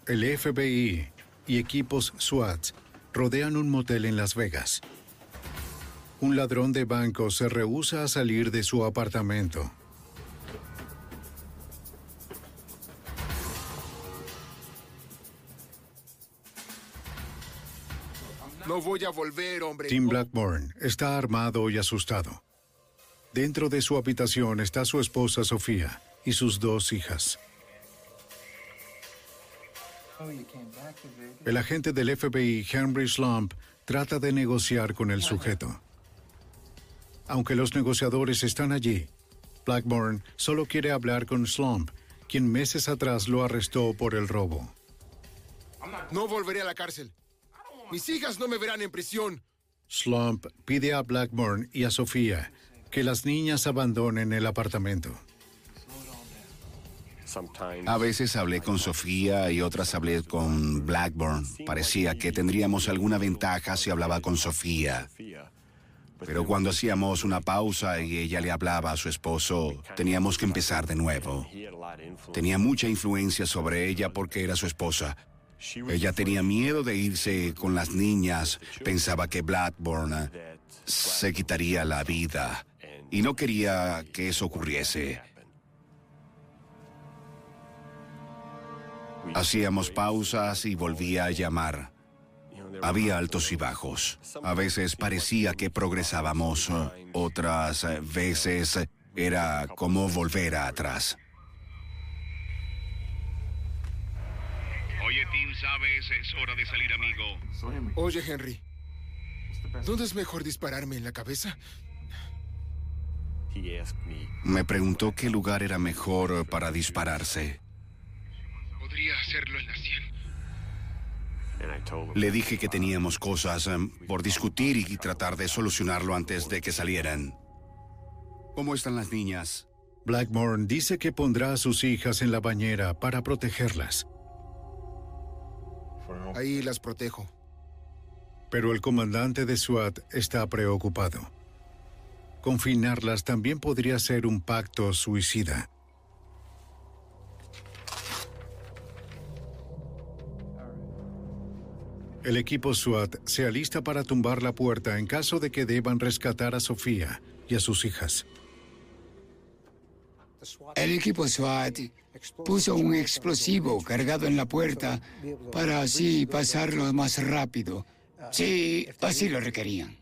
El FBI y equipos SWAT rodean un motel en Las Vegas. Un ladrón de banco se rehúsa a salir de su apartamento. No voy a volver, hombre. Tim Blackburn está armado y asustado. Dentro de su habitación está su esposa Sofía y sus dos hijas. El agente del FBI, Henry Slump, trata de negociar con el sujeto. Aunque los negociadores están allí, Blackburn solo quiere hablar con Slump, quien meses atrás lo arrestó por el robo. No volveré a la cárcel. Mis hijas no me verán en prisión. Slump pide a Blackburn y a Sofía que las niñas abandonen el apartamento. A veces hablé con Sofía y otras hablé con Blackburn. Parecía que tendríamos alguna ventaja si hablaba con Sofía. Pero cuando hacíamos una pausa y ella le hablaba a su esposo, teníamos que empezar de nuevo. Tenía mucha influencia sobre ella porque era su esposa. Ella tenía miedo de irse con las niñas, pensaba que Blackburn se quitaría la vida y no quería que eso ocurriese. Hacíamos pausas y volvía a llamar. Había altos y bajos. A veces parecía que progresábamos, otras veces era como volver atrás. Oye, Tim, ¿sabes? Es hora de salir, amigo. Oye, Henry. ¿Dónde es mejor dispararme en la cabeza? Me preguntó qué lugar era mejor para dispararse. Podría hacerlo en la sien. Le dije que teníamos cosas em, por discutir y tratar de solucionarlo antes de que salieran. ¿Cómo están las niñas? Blackmore dice que pondrá a sus hijas en la bañera para protegerlas. Ahí las protejo. Pero el comandante de SWAT está preocupado. Confinarlas también podría ser un pacto suicida. El equipo SWAT se alista para tumbar la puerta en caso de que deban rescatar a Sofía y a sus hijas. El equipo SWAT puso un explosivo cargado en la puerta para así pasarlo más rápido. Sí, así lo requerían.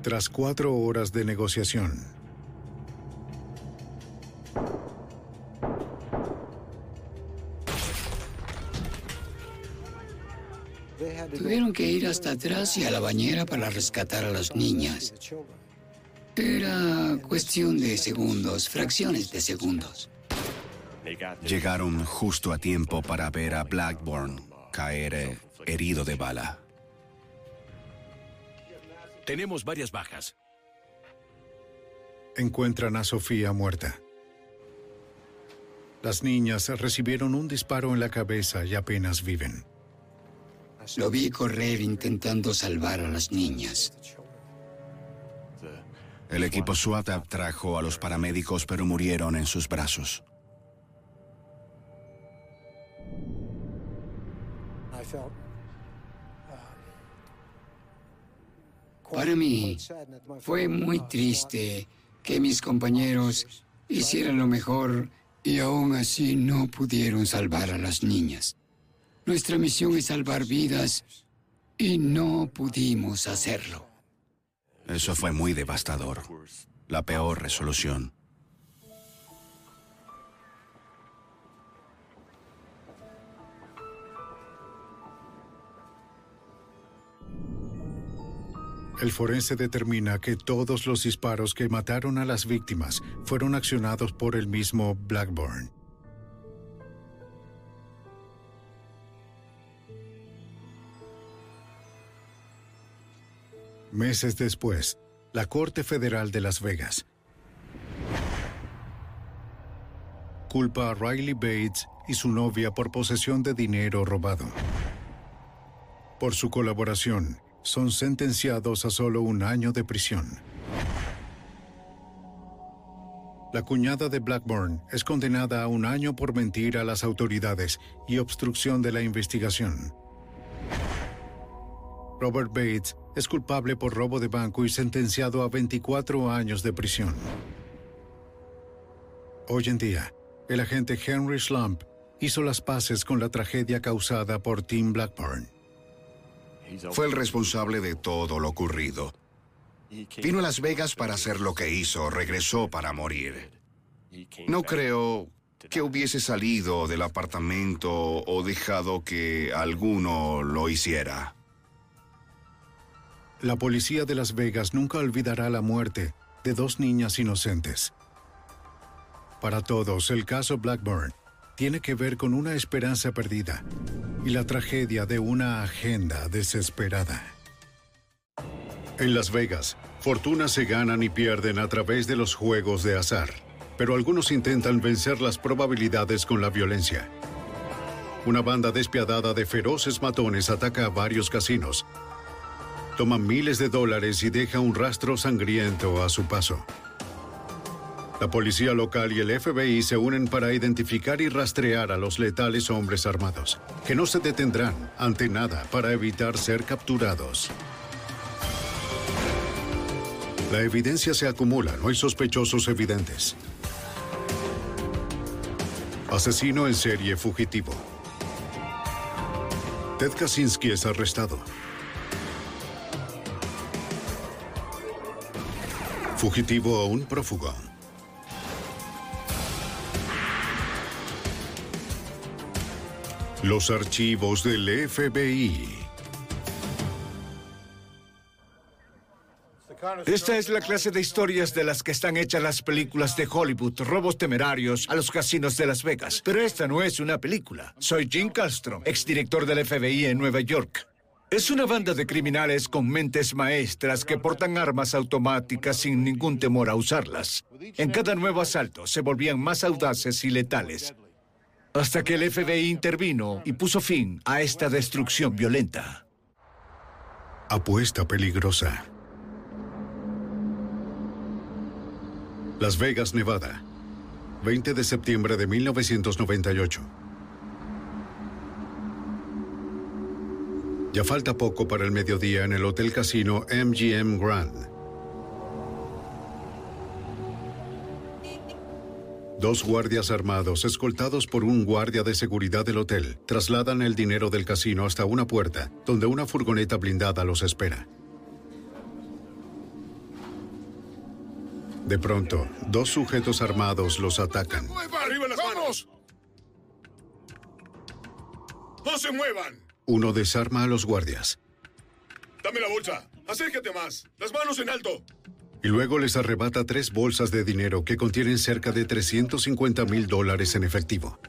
Tras cuatro horas de negociación, hasta atrás y a la bañera para rescatar a las niñas. Era cuestión de segundos, fracciones de segundos. Llegaron justo a tiempo para ver a Blackburn caer eh, herido de bala. Tenemos varias bajas. encuentran a Sofía muerta. Las niñas recibieron un disparo en la cabeza y apenas viven. Lo vi correr intentando salvar a las niñas. El equipo SWAT trajo a los paramédicos, pero murieron en sus brazos. Para mí fue muy triste que mis compañeros hicieran lo mejor y aún así no pudieron salvar a las niñas. Nuestra misión es salvar vidas y no pudimos hacerlo. Eso fue muy devastador. La peor resolución. El forense determina que todos los disparos que mataron a las víctimas fueron accionados por el mismo Blackburn. Meses después, la Corte Federal de Las Vegas culpa a Riley Bates y su novia por posesión de dinero robado. Por su colaboración, son sentenciados a solo un año de prisión. La cuñada de Blackburn es condenada a un año por mentir a las autoridades y obstrucción de la investigación. Robert Bates es culpable por robo de banco y sentenciado a 24 años de prisión. Hoy en día, el agente Henry Slump hizo las paces con la tragedia causada por Tim Blackburn. Fue el responsable de todo lo ocurrido. Vino a Las Vegas para hacer lo que hizo, regresó para morir. No creo que hubiese salido del apartamento o dejado que alguno lo hiciera. La policía de Las Vegas nunca olvidará la muerte de dos niñas inocentes. Para todos, el caso Blackburn tiene que ver con una esperanza perdida y la tragedia de una agenda desesperada. En Las Vegas, fortunas se ganan y pierden a través de los juegos de azar, pero algunos intentan vencer las probabilidades con la violencia. Una banda despiadada de feroces matones ataca a varios casinos, toma miles de dólares y deja un rastro sangriento a su paso. La policía local y el FBI se unen para identificar y rastrear a los letales hombres armados, que no se detendrán ante nada para evitar ser capturados. La evidencia se acumula, no hay sospechosos evidentes. Asesino en serie fugitivo. Ted Kaczynski es arrestado. Fugitivo o un prófugo. Los archivos del FBI. Esta es la clase de historias de las que están hechas las películas de Hollywood, robos temerarios a los casinos de Las Vegas. Pero esta no es una película. Soy Jim Castro, exdirector del FBI en Nueva York. Es una banda de criminales con mentes maestras que portan armas automáticas sin ningún temor a usarlas. En cada nuevo asalto se volvían más audaces y letales. Hasta que el FBI intervino y puso fin a esta destrucción violenta. Apuesta peligrosa. Las Vegas, Nevada. 20 de septiembre de 1998. Ya falta poco para el mediodía en el Hotel Casino MGM Grand. Dos guardias armados, escoltados por un guardia de seguridad del hotel, trasladan el dinero del casino hasta una puerta, donde una furgoneta blindada los espera. De pronto, dos sujetos armados los atacan. ¡Arriba las manos! ¡No se muevan! Uno desarma a los guardias Dame la bolsa. Acércate más. Las manos en alto. y luego les arrebata tres bolsas de dinero que contienen cerca de 350 mil dólares en efectivo.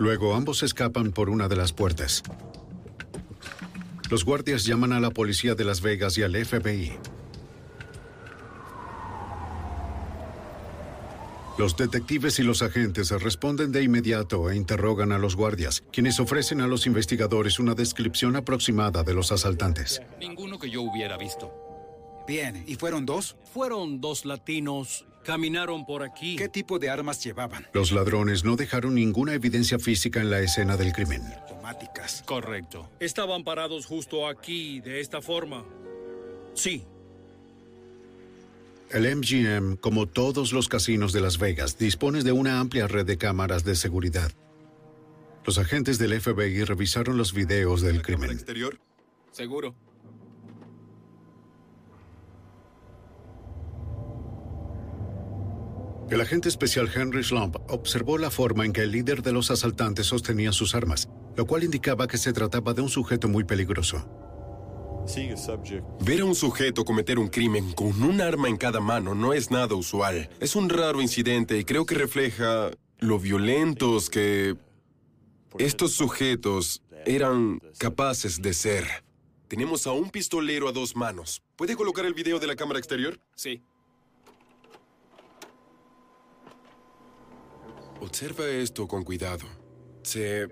Luego ambos escapan por una de las puertas. Los guardias llaman a la policía de Las Vegas y al FBI. Los detectives y los agentes responden de inmediato e interrogan a los guardias, quienes ofrecen a los investigadores una descripción aproximada de los asaltantes. Ninguno que yo hubiera visto. Bien, ¿y fueron dos? Fueron dos latinos. Caminaron por aquí. ¿Qué tipo de armas llevaban? Los ladrones no dejaron ninguna evidencia física en la escena del crimen. Automáticas. Correcto. Estaban parados justo aquí, de esta forma. Sí. El MGM, como todos los casinos de Las Vegas, dispone de una amplia red de cámaras de seguridad. Los agentes del FBI revisaron los videos del crimen. exterior? Seguro. El agente especial Henry Slump observó la forma en que el líder de los asaltantes sostenía sus armas, lo cual indicaba que se trataba de un sujeto muy peligroso. Ver a un sujeto cometer un crimen con un arma en cada mano no es nada usual. Es un raro incidente y creo que refleja lo violentos que estos sujetos eran capaces de ser. Tenemos a un pistolero a dos manos. ¿Puede colocar el video de la cámara exterior? Sí. Observa esto con cuidado. Se,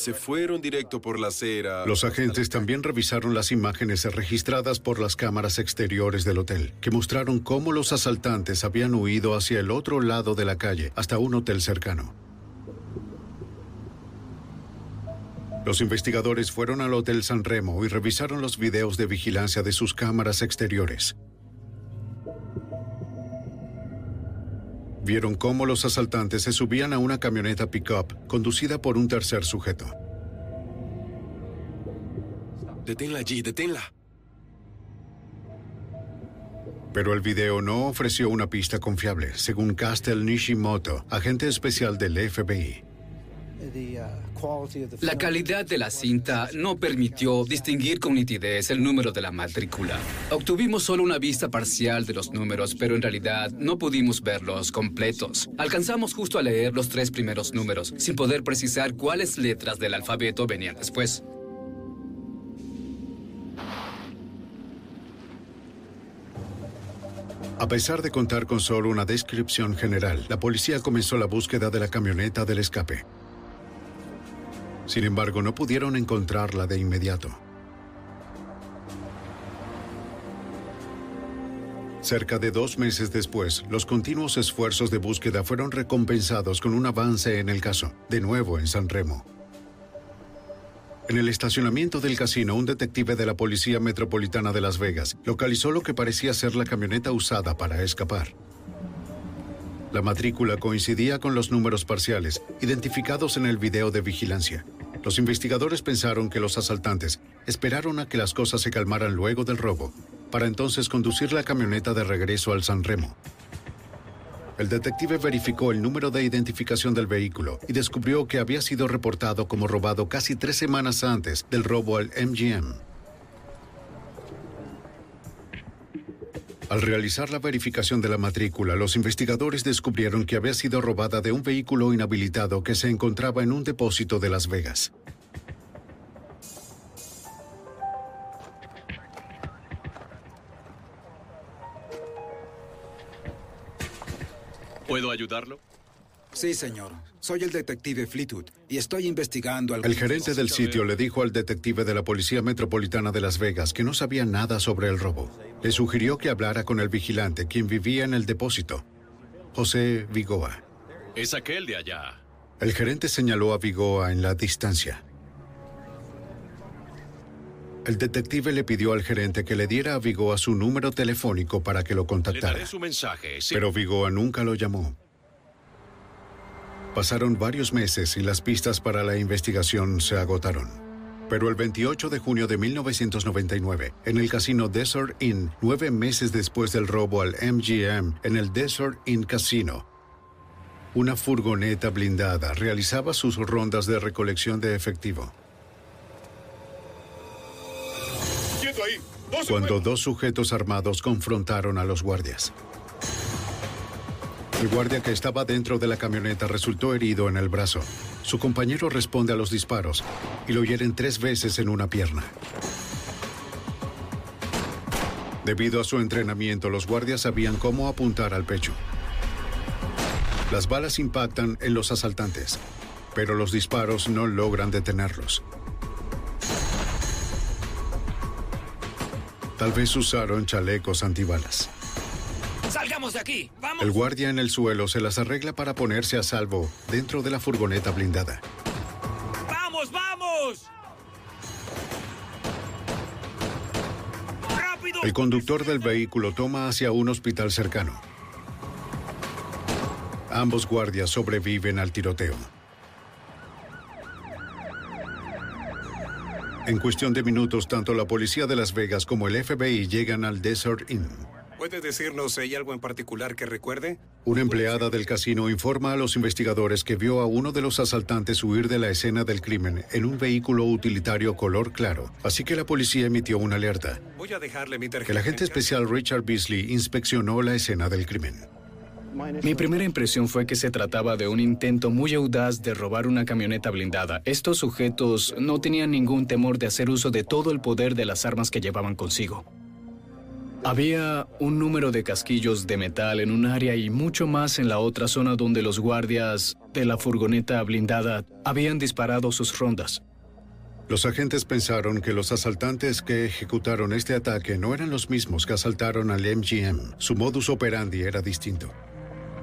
se fueron directo por la acera. Los agentes también revisaron las imágenes registradas por las cámaras exteriores del hotel, que mostraron cómo los asaltantes habían huido hacia el otro lado de la calle, hasta un hotel cercano. Los investigadores fueron al Hotel San Remo y revisaron los videos de vigilancia de sus cámaras exteriores. Vieron cómo los asaltantes se subían a una camioneta pickup conducida por un tercer sujeto. Deténla allí, deténla. Pero el video no ofreció una pista confiable, según Castel Nishimoto, agente especial del FBI. La calidad de la cinta no permitió distinguir con nitidez el número de la matrícula. Obtuvimos solo una vista parcial de los números, pero en realidad no pudimos verlos completos. Alcanzamos justo a leer los tres primeros números, sin poder precisar cuáles letras del alfabeto venían después. A pesar de contar con solo una descripción general, la policía comenzó la búsqueda de la camioneta del escape. Sin embargo, no pudieron encontrarla de inmediato. Cerca de dos meses después, los continuos esfuerzos de búsqueda fueron recompensados con un avance en el caso, de nuevo en San Remo. En el estacionamiento del casino, un detective de la Policía Metropolitana de Las Vegas localizó lo que parecía ser la camioneta usada para escapar. La matrícula coincidía con los números parciales, identificados en el video de vigilancia. Los investigadores pensaron que los asaltantes esperaron a que las cosas se calmaran luego del robo, para entonces conducir la camioneta de regreso al San Remo. El detective verificó el número de identificación del vehículo y descubrió que había sido reportado como robado casi tres semanas antes del robo al MGM. Al realizar la verificación de la matrícula, los investigadores descubrieron que había sido robada de un vehículo inhabilitado que se encontraba en un depósito de Las Vegas. ¿Puedo ayudarlo? Sí, señor. Soy el detective Fleetwood y estoy investigando al... El gerente del sitio le dijo al detective de la Policía Metropolitana de Las Vegas que no sabía nada sobre el robo. Le sugirió que hablara con el vigilante, quien vivía en el depósito, José Vigoa. Es aquel de allá. El gerente señaló a Vigoa en la distancia. El detective le pidió al gerente que le diera a Vigoa su número telefónico para que lo Le contactara. daré su mensaje. sí. Pero Vigoa nunca lo llamó. Pasaron varios meses y las pistas para la investigación se agotaron. Pero el 28 de junio de 1999, en el casino Desert Inn, nueve meses después del robo al MGM en el Desert Inn Casino, una furgoneta blindada realizaba sus rondas de recolección de efectivo. ¡Quieto ahí! ¡No se Cuando dos sujetos armados confrontaron a los guardias. El guardia que estaba dentro de la camioneta resultó herido en el brazo. Su compañero responde a los disparos y lo hieren tres veces en una pierna. Debido a su entrenamiento, los guardias sabían cómo apuntar al pecho. Las balas impactan en los asaltantes, pero los disparos no logran detenerlos. Tal vez usaron chalecos antibalas. ¡Salgamos de aquí! ¡Vamos! El guardia en el suelo se las arregla para ponerse a salvo dentro de la furgoneta blindada. ¡Vamos, vamos! ¡Rápido! El conductor del vehículo toma hacia un hospital cercano. Ambos guardias sobreviven al tiroteo. En cuestión de minutos, tanto la policía de Las Vegas como el FBI llegan al Desert Inn. ¿Puede decirnos si hay algo en particular que recuerde? Una empleada del casino informa a los investigadores que vio a uno de los asaltantes huir de la escena del crimen en un vehículo utilitario color claro, así que la policía emitió una alerta. Voy a dejarle mi tarjeta. El agente especial Richard Beasley inspeccionó la escena del crimen. Mi primera impresión fue que se trataba de un intento muy audaz de robar una camioneta blindada. Estos sujetos no tenían ningún temor de hacer uso de todo el poder de las armas que llevaban consigo. Había un número de casquillos de metal en un área y mucho más en la otra zona donde los guardias de la furgoneta blindada habían disparado sus rondas. Los agentes pensaron que los asaltantes que ejecutaron este ataque no eran los mismos que asaltaron al MGM. Su modus operandi era distinto.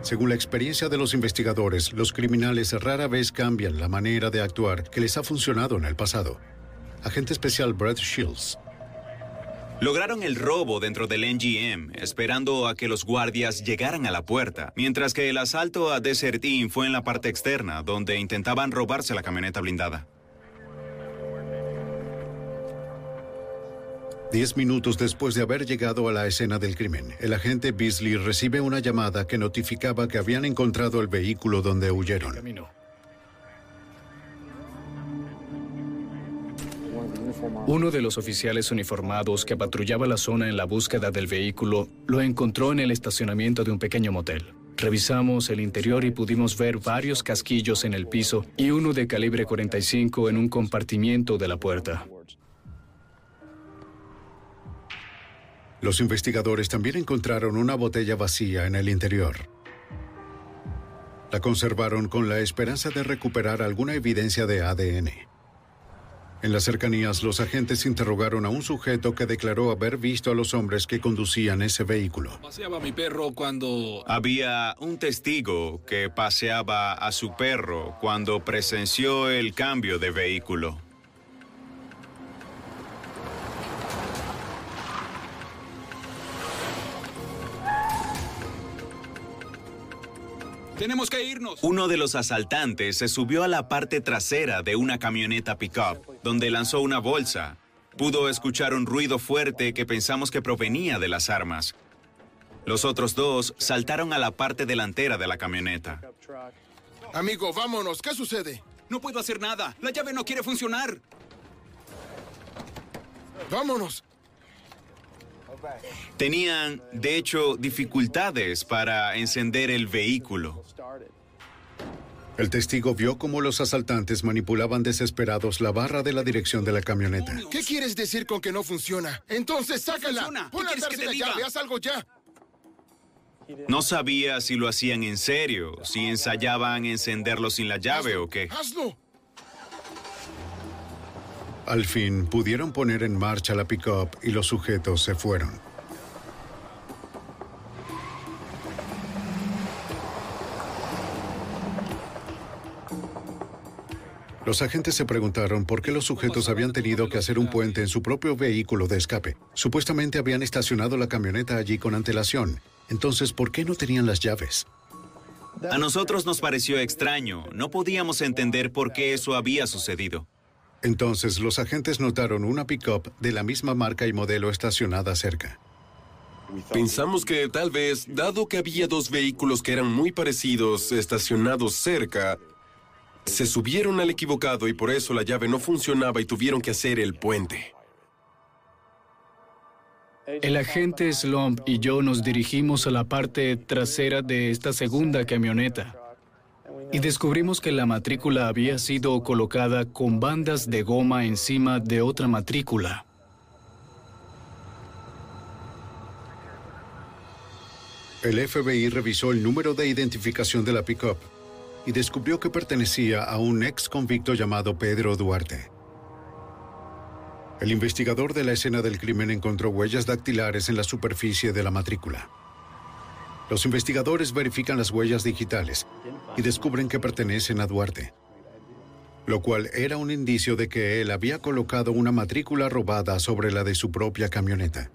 Según la experiencia de los investigadores, los criminales rara vez cambian la manera de actuar que les ha funcionado en el pasado. Agente especial Brad Shields. Lograron el robo dentro del NGM, esperando a que los guardias llegaran a la puerta, mientras que el asalto a Desert Inn fue en la parte externa, donde intentaban robarse la camioneta blindada. Diez minutos después de haber llegado a la escena del crimen, el agente Beasley recibe una llamada que notificaba que habían encontrado el vehículo donde huyeron. Uno de los oficiales uniformados que patrullaba la zona en la búsqueda del vehículo lo encontró en el estacionamiento de un pequeño motel. Revisamos el interior y pudimos ver varios casquillos en el piso y uno de calibre 45 en un compartimiento de la puerta. Los investigadores también encontraron una botella vacía en el interior. La conservaron con la esperanza de recuperar alguna evidencia de ADN. En las cercanías, los agentes interrogaron a un sujeto que declaró haber visto a los hombres que conducían ese vehículo. Paseaba mi perro cuando... Había un testigo que paseaba a su perro cuando presenció el cambio de vehículo. Tenemos que irnos. Uno de los asaltantes se subió a la parte trasera de una camioneta pickup, donde lanzó una bolsa. Pudo escuchar un ruido fuerte que pensamos que provenía de las armas. Los otros dos saltaron a la parte delantera de la camioneta. Amigo, vámonos. ¿Qué sucede? No puedo hacer nada. La llave no quiere funcionar. Vámonos. Tenían, de hecho, dificultades para encender el vehículo. El testigo vio cómo los asaltantes manipulaban desesperados la barra de la dirección de la camioneta. ¿Qué quieres decir con que no funciona? Entonces sácala. funciona. Pon ¿Qué la quieres que te tercera diga? llave. Haz algo ya. No sabía si lo hacían en serio, si ensayaban encenderlo sin la llave o qué. Hazlo. Al fin pudieron poner en marcha la pickup y los sujetos se fueron. Los agentes se preguntaron por qué los sujetos habían tenido que hacer un puente en su propio vehículo de escape. Supuestamente habían estacionado la camioneta allí con antelación. Entonces, ¿por qué no tenían las llaves? A nosotros nos pareció extraño. No podíamos entender por qué eso había sucedido. Entonces, los agentes notaron una pickup de la misma marca y modelo estacionada cerca. Pensamos que tal vez, dado que había dos vehículos que eran muy parecidos estacionados cerca, se subieron al equivocado y por eso la llave no funcionaba y tuvieron que hacer el puente. El agente Slump y yo nos dirigimos a la parte trasera de esta segunda camioneta y descubrimos que la matrícula había sido colocada con bandas de goma encima de otra matrícula. El FBI revisó el número de identificación de la pickup y descubrió que pertenecía a un ex convicto llamado Pedro Duarte. El investigador de la escena del crimen encontró huellas dactilares en la superficie de la matrícula. Los investigadores verifican las huellas digitales y descubren que pertenecen a Duarte, lo cual era un indicio de que él había colocado una matrícula robada sobre la de su propia camioneta.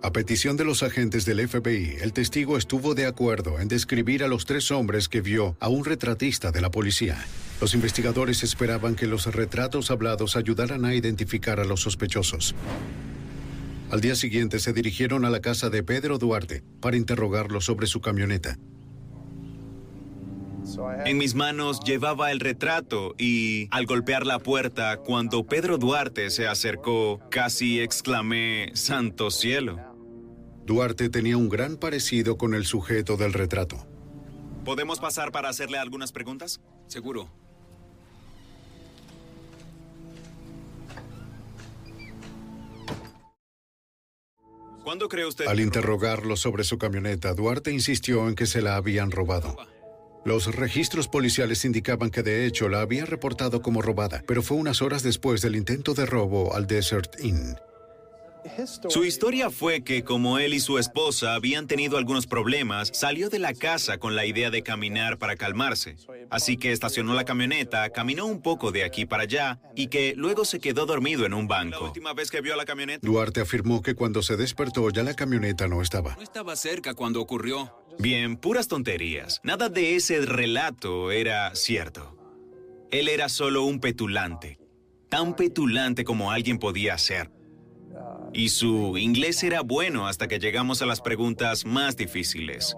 A petición de los agentes del FBI, el testigo estuvo de acuerdo en describir a los tres hombres que vio a un retratista de la policía. Los investigadores esperaban que los retratos hablados ayudaran a identificar a los sospechosos. Al día siguiente se dirigieron a la casa de Pedro Duarte para interrogarlo sobre su camioneta. En mis manos llevaba el retrato y al golpear la puerta, cuando Pedro Duarte se acercó, casi exclamé, Santo cielo. Duarte tenía un gran parecido con el sujeto del retrato. ¿Podemos pasar para hacerle algunas preguntas? Seguro. ¿Cuándo cree usted? Al interrogarlo sobre su camioneta, Duarte insistió en que se la habían robado. Los registros policiales indicaban que de hecho la había reportado como robada, pero fue unas horas después del intento de robo al Desert Inn. Su historia fue que como él y su esposa habían tenido algunos problemas, salió de la casa con la idea de caminar para calmarse. Así que estacionó la camioneta, caminó un poco de aquí para allá y que luego se quedó dormido en un La banco. última vez que vio a la camioneta. Duarte afirmó que cuando se despertó ya la camioneta no estaba. No estaba cerca cuando ocurrió. Bien, puras tonterías. Nada de ese relato era cierto. Él era solo un petulante. Tan petulante como alguien podía ser. Y su inglés era bueno hasta que llegamos a las preguntas más difíciles.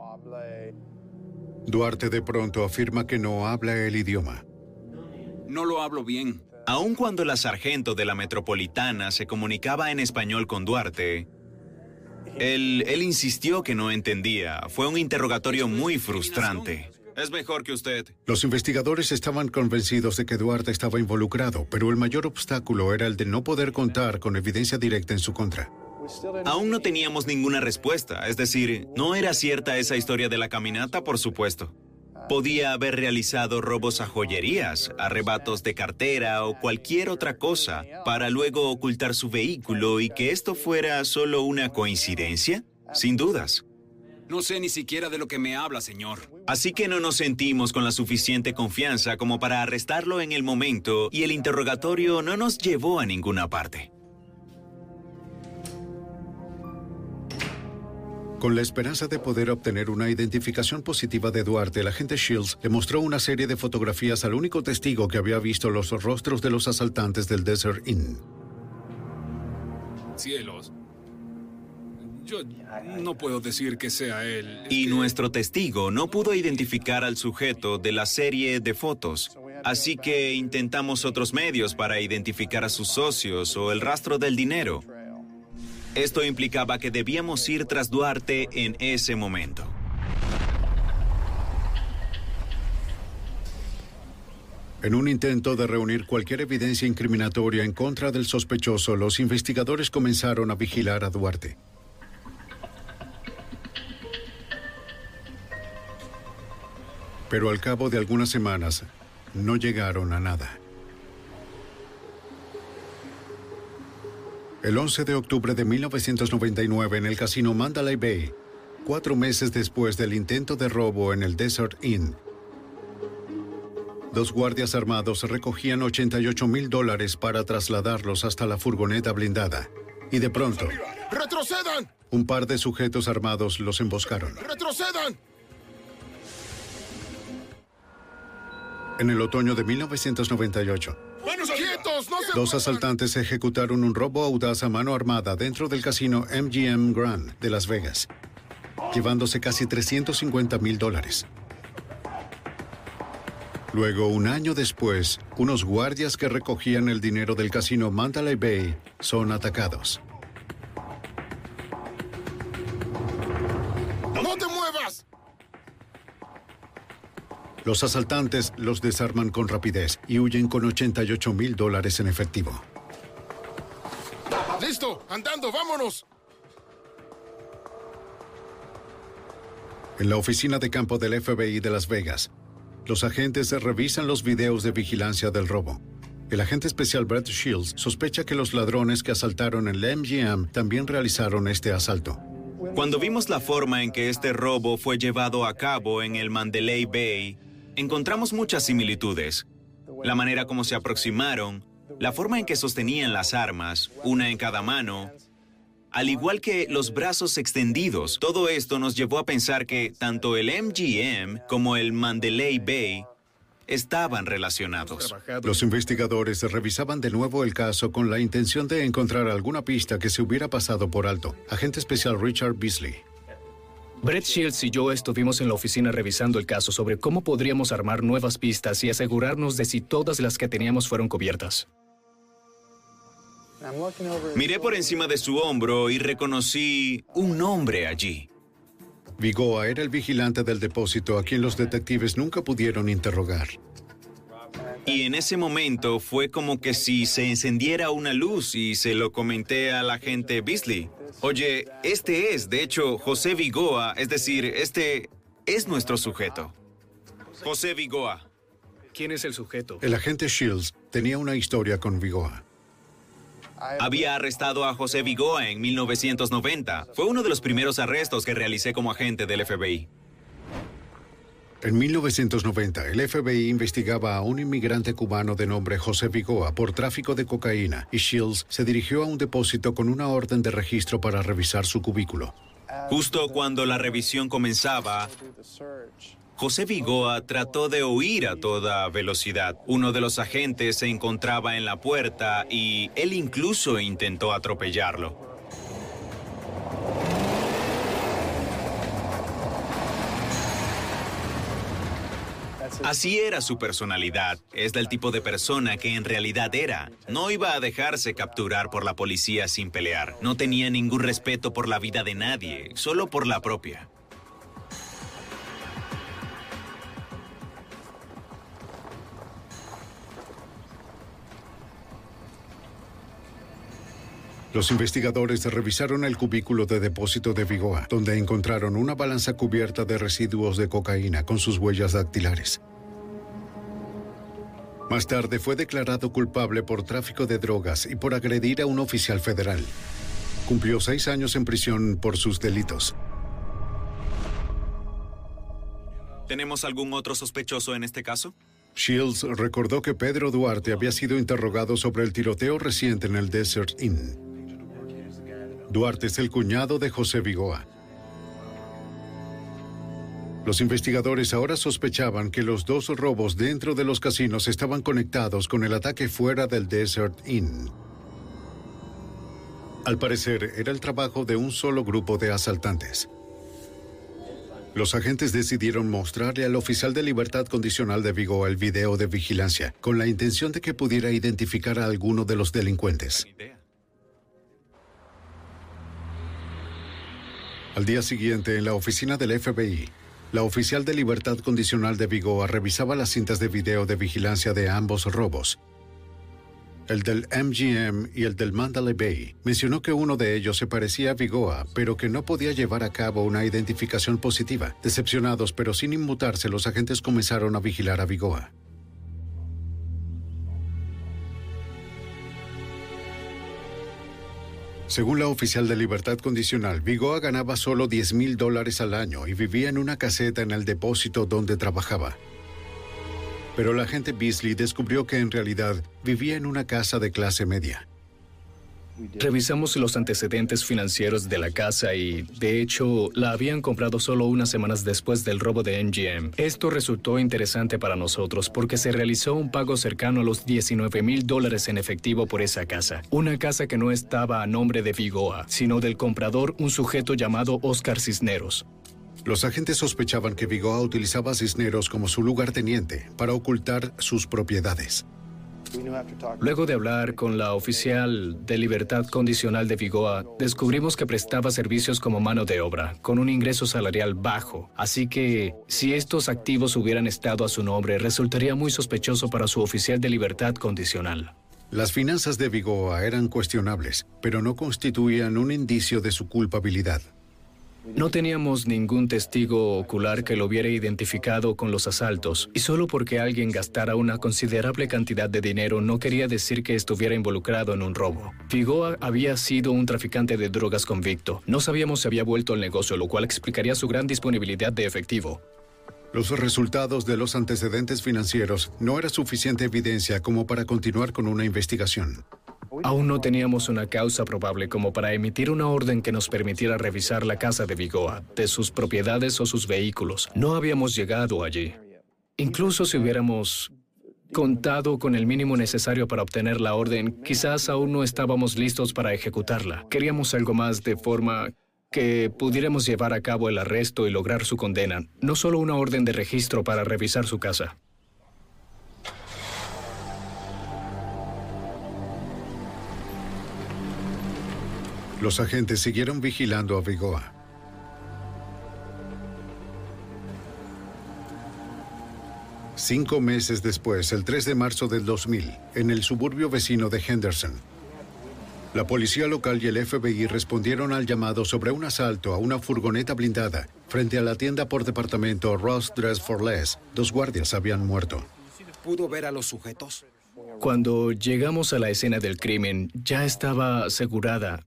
Duarte de pronto afirma que no habla el idioma. No lo hablo bien. Aun cuando la sargento de la metropolitana se comunicaba en español con Duarte, él, él insistió que no entendía. Fue un interrogatorio muy frustrante. Es mejor que usted. Los investigadores estaban convencidos de que Duarte estaba involucrado, pero el mayor obstáculo era el de no poder contar con evidencia directa en su contra. Aún no teníamos ninguna respuesta, es decir, no era cierta esa historia de la caminata, por supuesto. Podía haber realizado robos a joyerías, arrebatos de cartera o cualquier otra cosa para luego ocultar su vehículo y que esto fuera solo una coincidencia, sin dudas. No sé ni siquiera de lo que me habla, señor. Así que no nos sentimos con la suficiente confianza como para arrestarlo en el momento y el interrogatorio no nos llevó a ninguna parte. Con la esperanza de poder obtener una identificación positiva de Duarte, el agente Shields le mostró una serie de fotografías al único testigo que había visto los rostros de los asaltantes del Desert Inn. Cielos. Yo no puedo decir que sea él. Y nuestro testigo no pudo identificar al sujeto de la serie de fotos. Así que intentamos otros medios para identificar a sus socios o el rastro del dinero. Esto implicaba que debíamos ir tras Duarte en ese momento. En un intento de reunir cualquier evidencia incriminatoria en contra del sospechoso, los investigadores comenzaron a vigilar a Duarte. Pero al cabo de algunas semanas, no llegaron a nada. El 11 de octubre de 1999 en el casino Mandalay Bay, cuatro meses después del intento de robo en el Desert Inn, dos guardias armados recogían 88 mil dólares para trasladarlos hasta la furgoneta blindada. Y de pronto, ¡Retrocedan! un par de sujetos armados los emboscaron. ¡Retrocedan! En el otoño de 1998, ¡Quietos! ¡No se dos asaltantes ejecutaron un robo audaz a mano armada dentro del casino MGM Grand de Las Vegas, llevándose casi 350 mil dólares. Luego, un año después, unos guardias que recogían el dinero del casino Mandalay Bay son atacados. Los asaltantes los desarman con rapidez y huyen con 88 mil dólares en efectivo. ¡Listo! ¡Andando! ¡Vámonos! En la oficina de campo del FBI de Las Vegas, los agentes revisan los videos de vigilancia del robo. El agente especial Brett Shields sospecha que los ladrones que asaltaron el MGM también realizaron este asalto. Cuando vimos la forma en que este robo fue llevado a cabo en el Mandalay Bay, encontramos muchas similitudes. La manera como se aproximaron, la forma en que sostenían las armas, una en cada mano, al igual que los brazos extendidos. Todo esto nos llevó a pensar que tanto el MGM como el Mandalay Bay estaban relacionados. Los investigadores revisaban de nuevo el caso con la intención de encontrar alguna pista que se hubiera pasado por alto. Agente especial Richard Beasley. Brett Shields y yo estuvimos en la oficina revisando el caso sobre cómo podríamos armar nuevas pistas y asegurarnos de si todas las que teníamos fueron cubiertas. Miré por encima de su hombro y reconocí un nombre allí. Vigoa era el vigilante del depósito a quien los detectives nunca pudieron interrogar. Y en ese momento fue como que si se encendiera una luz y se lo comenté al agente Beasley. Oye, este es, de hecho, José Vigoa, es decir, este es nuestro sujeto. José Vigoa. ¿Quién es el sujeto? El agente Shields tenía una historia con Vigoa. Había arrestado a José Vigoa en 1990. Fue uno de los primeros arrestos que realicé como agente del FBI. En 1990, el FBI investigaba a un inmigrante cubano de nombre José Vigoa por tráfico de cocaína y Shields se dirigió a un depósito con una orden de registro para revisar su cubículo. Justo cuando la revisión comenzaba, José Vigoa trató de huir a toda velocidad. Uno de los agentes se encontraba en la puerta y él incluso intentó atropellarlo. Así era su personalidad. Es del tipo de persona que en realidad era. No iba a dejarse capturar por la policía sin pelear. No tenía ningún respeto por la vida de nadie, solo por la propia. Los investigadores revisaron el cubículo de depósito de Vigoa, donde encontraron una balanza cubierta de residuos de cocaína con sus huellas dactilares. Más tarde fue declarado culpable por tráfico de drogas y por agredir a un oficial federal. Cumplió seis años en prisión por sus delitos. ¿Tenemos algún otro sospechoso en este caso? Shields recordó que Pedro Duarte había sido interrogado sobre el tiroteo reciente en el Desert Inn. Duarte es el cuñado de José Vigoa. Los investigadores ahora sospechaban que los dos robos dentro de los casinos estaban conectados con el ataque fuera del Desert Inn. Al parecer, era el trabajo de un solo grupo de asaltantes. Los agentes decidieron mostrarle al oficial de libertad condicional de Vigo el video de vigilancia, con la intención de que pudiera identificar a alguno de los delincuentes. Al día siguiente, en la oficina del FBI, la oficial de libertad condicional de Vigoa revisaba las cintas de video de vigilancia de ambos robos. El del MGM y el del Mandalay Bay mencionó que uno de ellos se parecía a Vigoa, pero que no podía llevar a cabo una identificación positiva. Decepcionados, pero sin inmutarse, los agentes comenzaron a vigilar a Vigoa. Según la oficial de libertad condicional, Vigoa ganaba solo 10 mil dólares al año y vivía en una caseta en el depósito donde trabajaba. Pero la agente Beasley descubrió que en realidad vivía en una casa de clase media. Revisamos los antecedentes financieros de la casa y, de hecho, la habían comprado solo unas semanas después del robo de NGM. Esto resultó interesante para nosotros porque se realizó un pago cercano a los 19 mil dólares en efectivo por esa casa. Una casa que no estaba a nombre de Vigoa, sino del comprador, un sujeto llamado Oscar Cisneros. Los agentes sospechaban que Vigoa utilizaba a Cisneros como su lugarteniente para ocultar sus propiedades. Luego de hablar con la oficial de libertad condicional de Vigoa, descubrimos que prestaba servicios como mano de obra, con un ingreso salarial bajo. Así que, si estos activos hubieran estado a su nombre, resultaría muy sospechoso para su oficial de libertad condicional. Las finanzas de Vigoa eran cuestionables, pero no constituían un indicio de su culpabilidad. No teníamos ningún testigo ocular que lo hubiera identificado con los asaltos, y solo porque alguien gastara una considerable cantidad de dinero no quería decir que estuviera involucrado en un robo. Figoa había sido un traficante de drogas convicto. No sabíamos si había vuelto al negocio, lo cual explicaría su gran disponibilidad de efectivo. Los resultados de los antecedentes financieros no era suficiente evidencia como para continuar con una investigación. Aún no teníamos una causa probable como para emitir una orden que nos permitiera revisar la casa de Vigoa, de sus propiedades o sus vehículos. No habíamos llegado allí. Incluso si hubiéramos contado con el mínimo necesario para obtener la orden, quizás aún no estábamos listos para ejecutarla. Queríamos algo más de forma que pudiéramos llevar a cabo el arresto y lograr su condena, no solo una orden de registro para revisar su casa. Los agentes siguieron vigilando a Vigoa. Cinco meses después, el 3 de marzo del 2000, en el suburbio vecino de Henderson, la policía local y el FBI respondieron al llamado sobre un asalto a una furgoneta blindada frente a la tienda por departamento Ross Dress for Less. Dos guardias habían muerto. ¿Pudo ver a los sujetos? Cuando llegamos a la escena del crimen, ya estaba asegurada.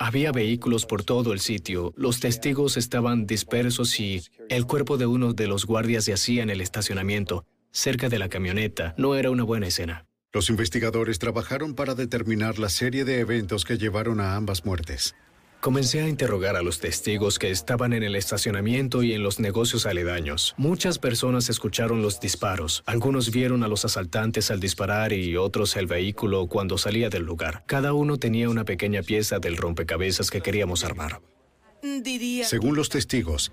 Había vehículos por todo el sitio, los testigos estaban dispersos y el cuerpo de uno de los guardias yacía en el estacionamiento, cerca de la camioneta. No era una buena escena. Los investigadores trabajaron para determinar la serie de eventos que llevaron a ambas muertes. Comencé a interrogar a los testigos que estaban en el estacionamiento y en los negocios aledaños. Muchas personas escucharon los disparos. Algunos vieron a los asaltantes al disparar y otros el vehículo cuando salía del lugar. Cada uno tenía una pequeña pieza del rompecabezas que queríamos armar. Diría... Según los testigos,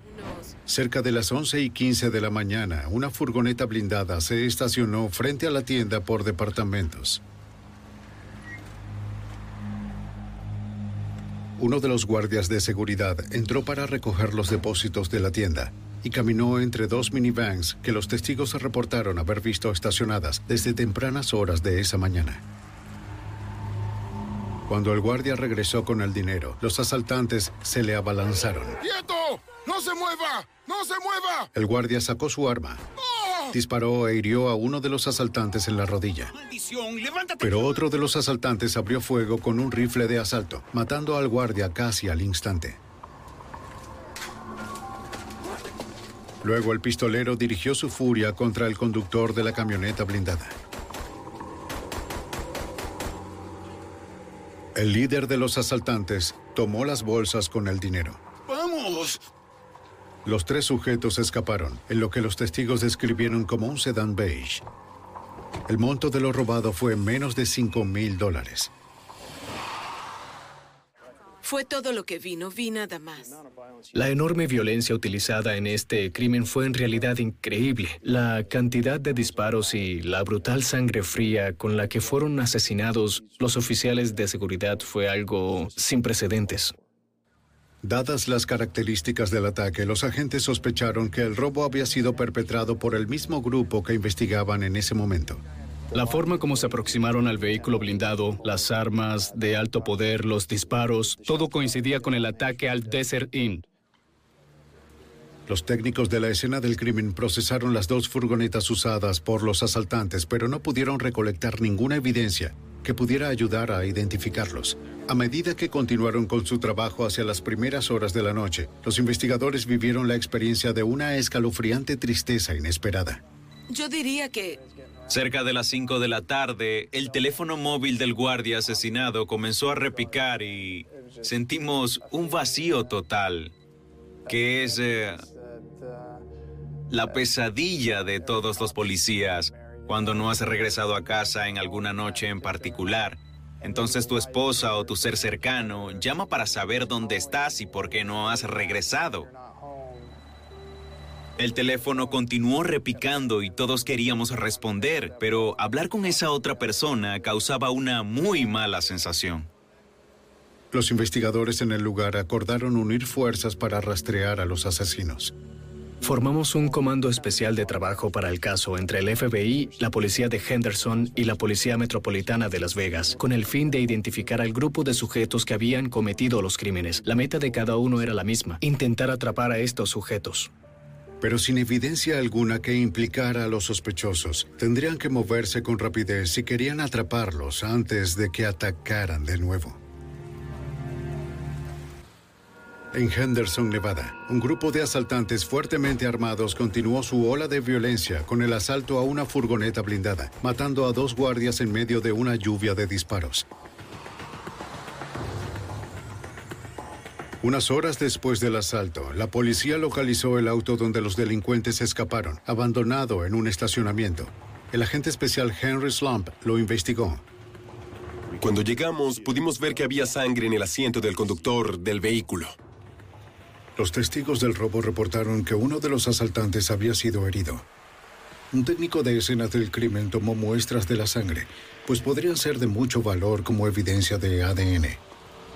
cerca de las 11 y 15 de la mañana, una furgoneta blindada se estacionó frente a la tienda por departamentos. Uno de los guardias de seguridad entró para recoger los depósitos de la tienda y caminó entre dos minivans que los testigos reportaron haber visto estacionadas desde tempranas horas de esa mañana. Cuando el guardia regresó con el dinero, los asaltantes se le abalanzaron. ¡Quieto! ¡No se mueva! ¡No se mueva! El guardia sacó su arma, disparó e hirió a uno de los asaltantes en la rodilla. Pero otro de los asaltantes abrió fuego con un rifle de asalto, matando al guardia casi al instante. Luego el pistolero dirigió su furia contra el conductor de la camioneta blindada. El líder de los asaltantes tomó las bolsas con el dinero. ¡Vamos! Los tres sujetos escaparon, en lo que los testigos describieron como un sedán beige. El monto de lo robado fue menos de 5 mil dólares. Fue todo lo que vi, no vi nada más. La enorme violencia utilizada en este crimen fue en realidad increíble. La cantidad de disparos y la brutal sangre fría con la que fueron asesinados los oficiales de seguridad fue algo sin precedentes. Dadas las características del ataque, los agentes sospecharon que el robo había sido perpetrado por el mismo grupo que investigaban en ese momento. La forma como se aproximaron al vehículo blindado, las armas de alto poder, los disparos, todo coincidía con el ataque al Desert Inn. Los técnicos de la escena del crimen procesaron las dos furgonetas usadas por los asaltantes, pero no pudieron recolectar ninguna evidencia que pudiera ayudar a identificarlos. A medida que continuaron con su trabajo hacia las primeras horas de la noche, los investigadores vivieron la experiencia de una escalofriante tristeza inesperada. Yo diría que Cerca de las 5 de la tarde, el teléfono móvil del guardia asesinado comenzó a repicar y sentimos un vacío total, que es eh, la pesadilla de todos los policías cuando no has regresado a casa en alguna noche en particular. Entonces tu esposa o tu ser cercano llama para saber dónde estás y por qué no has regresado. El teléfono continuó repicando y todos queríamos responder, pero hablar con esa otra persona causaba una muy mala sensación. Los investigadores en el lugar acordaron unir fuerzas para rastrear a los asesinos. Formamos un comando especial de trabajo para el caso entre el FBI, la policía de Henderson y la Policía Metropolitana de Las Vegas, con el fin de identificar al grupo de sujetos que habían cometido los crímenes. La meta de cada uno era la misma, intentar atrapar a estos sujetos pero sin evidencia alguna que implicara a los sospechosos. Tendrían que moverse con rapidez si querían atraparlos antes de que atacaran de nuevo. En Henderson, Nevada, un grupo de asaltantes fuertemente armados continuó su ola de violencia con el asalto a una furgoneta blindada, matando a dos guardias en medio de una lluvia de disparos. Unas horas después del asalto, la policía localizó el auto donde los delincuentes escaparon, abandonado en un estacionamiento. El agente especial Henry Slump lo investigó. Cuando llegamos, pudimos ver que había sangre en el asiento del conductor del vehículo. Los testigos del robo reportaron que uno de los asaltantes había sido herido. Un técnico de escena del crimen tomó muestras de la sangre, pues podrían ser de mucho valor como evidencia de ADN.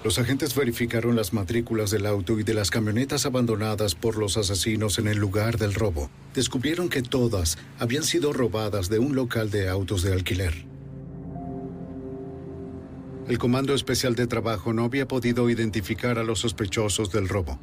Los agentes verificaron las matrículas del auto y de las camionetas abandonadas por los asesinos en el lugar del robo. Descubrieron que todas habían sido robadas de un local de autos de alquiler. El Comando Especial de Trabajo no había podido identificar a los sospechosos del robo,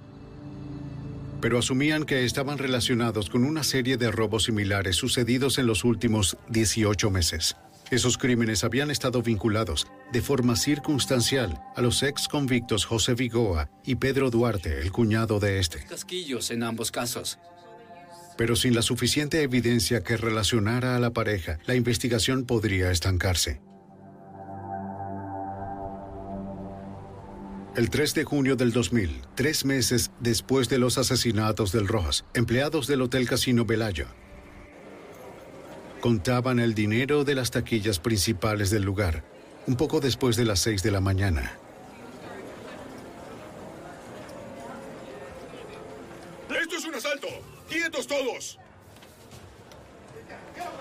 pero asumían que estaban relacionados con una serie de robos similares sucedidos en los últimos 18 meses. Esos crímenes habían estado vinculados de forma circunstancial a los ex convictos José Vigoa y Pedro Duarte, el cuñado de este. Casquillos en ambos casos. Pero sin la suficiente evidencia que relacionara a la pareja, la investigación podría estancarse. El 3 de junio del 2000, tres meses después de los asesinatos del Rojas, empleados del Hotel Casino Belaya contaban el dinero de las taquillas principales del lugar, un poco después de las 6 de la mañana. ¡Esto es un asalto! ¡Quietos todos!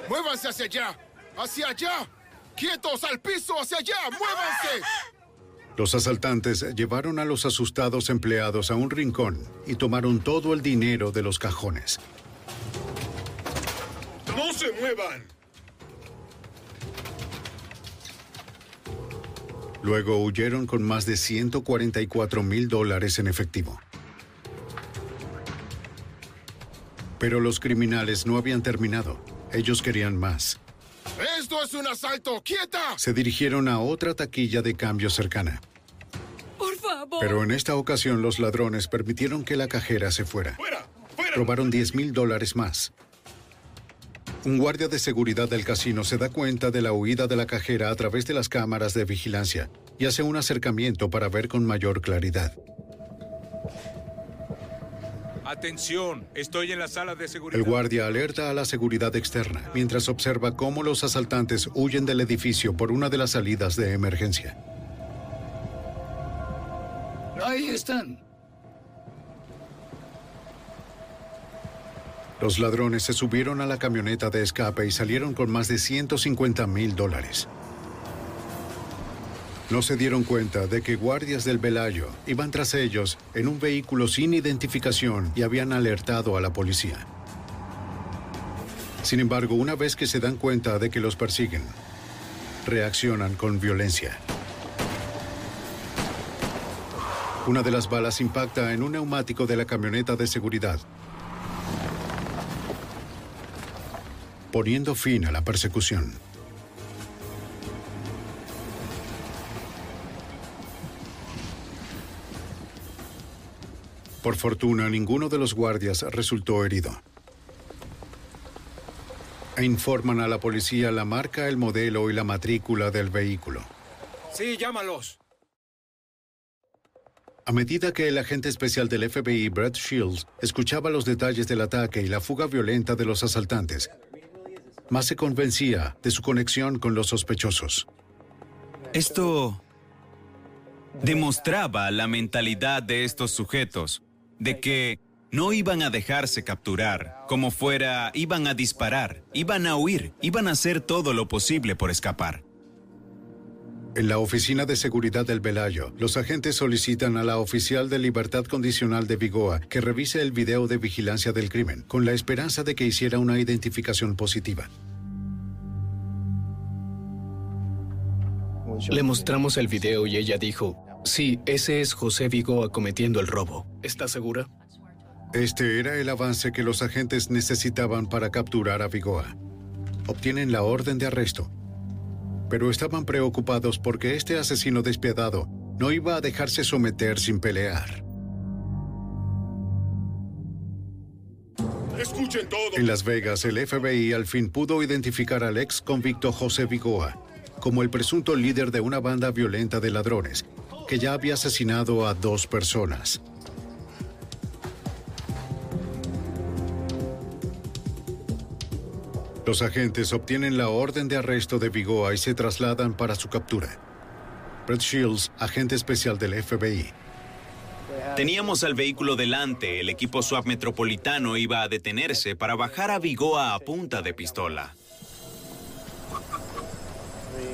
¡Muévanse hacia allá! ¡Hacia allá! ¡Quietos al piso! ¡Hacia allá! ¡Muévanse! Los asaltantes llevaron a los asustados empleados a un rincón y tomaron todo el dinero de los cajones. ¡No se muevan! Luego huyeron con más de 144 mil dólares en efectivo. Pero los criminales no habían terminado. Ellos querían más. ¡Esto es un asalto! ¡Quieta! Se dirigieron a otra taquilla de cambio cercana. Por favor. Pero en esta ocasión los ladrones permitieron que la cajera se fuera. Robaron 10 mil dólares más. Un guardia de seguridad del casino se da cuenta de la huida de la cajera a través de las cámaras de vigilancia y hace un acercamiento para ver con mayor claridad. Atención, estoy en la sala de seguridad. El guardia alerta a la seguridad externa mientras observa cómo los asaltantes huyen del edificio por una de las salidas de emergencia. Ahí están. Los ladrones se subieron a la camioneta de escape y salieron con más de 150 mil dólares. No se dieron cuenta de que guardias del Velayo iban tras ellos en un vehículo sin identificación y habían alertado a la policía. Sin embargo, una vez que se dan cuenta de que los persiguen, reaccionan con violencia. Una de las balas impacta en un neumático de la camioneta de seguridad, poniendo fin a la persecución. Por fortuna, ninguno de los guardias resultó herido. E informan a la policía la marca, el modelo y la matrícula del vehículo. Sí, llámalos. A medida que el agente especial del FBI, Brett Shields, escuchaba los detalles del ataque y la fuga violenta de los asaltantes, más se convencía de su conexión con los sospechosos. Esto demostraba la mentalidad de estos sujetos, de que no iban a dejarse capturar, como fuera, iban a disparar, iban a huir, iban a hacer todo lo posible por escapar. En la oficina de seguridad del Velayo, los agentes solicitan a la oficial de libertad condicional de Vigoa que revise el video de vigilancia del crimen, con la esperanza de que hiciera una identificación positiva. Le mostramos el video y ella dijo, sí, ese es José Vigoa cometiendo el robo. ¿Está segura? Este era el avance que los agentes necesitaban para capturar a Vigoa. Obtienen la orden de arresto, pero estaban preocupados porque este asesino despiadado no iba a dejarse someter sin pelear. Escuchen todo. En Las Vegas, el FBI al fin pudo identificar al ex convicto José Vigoa como el presunto líder de una banda violenta de ladrones que ya había asesinado a dos personas. Los agentes obtienen la orden de arresto de Vigoa y se trasladan para su captura. Brett Shields, agente especial del FBI. Teníamos al vehículo delante, el equipo SWAT metropolitano iba a detenerse para bajar a Vigoa a punta de pistola.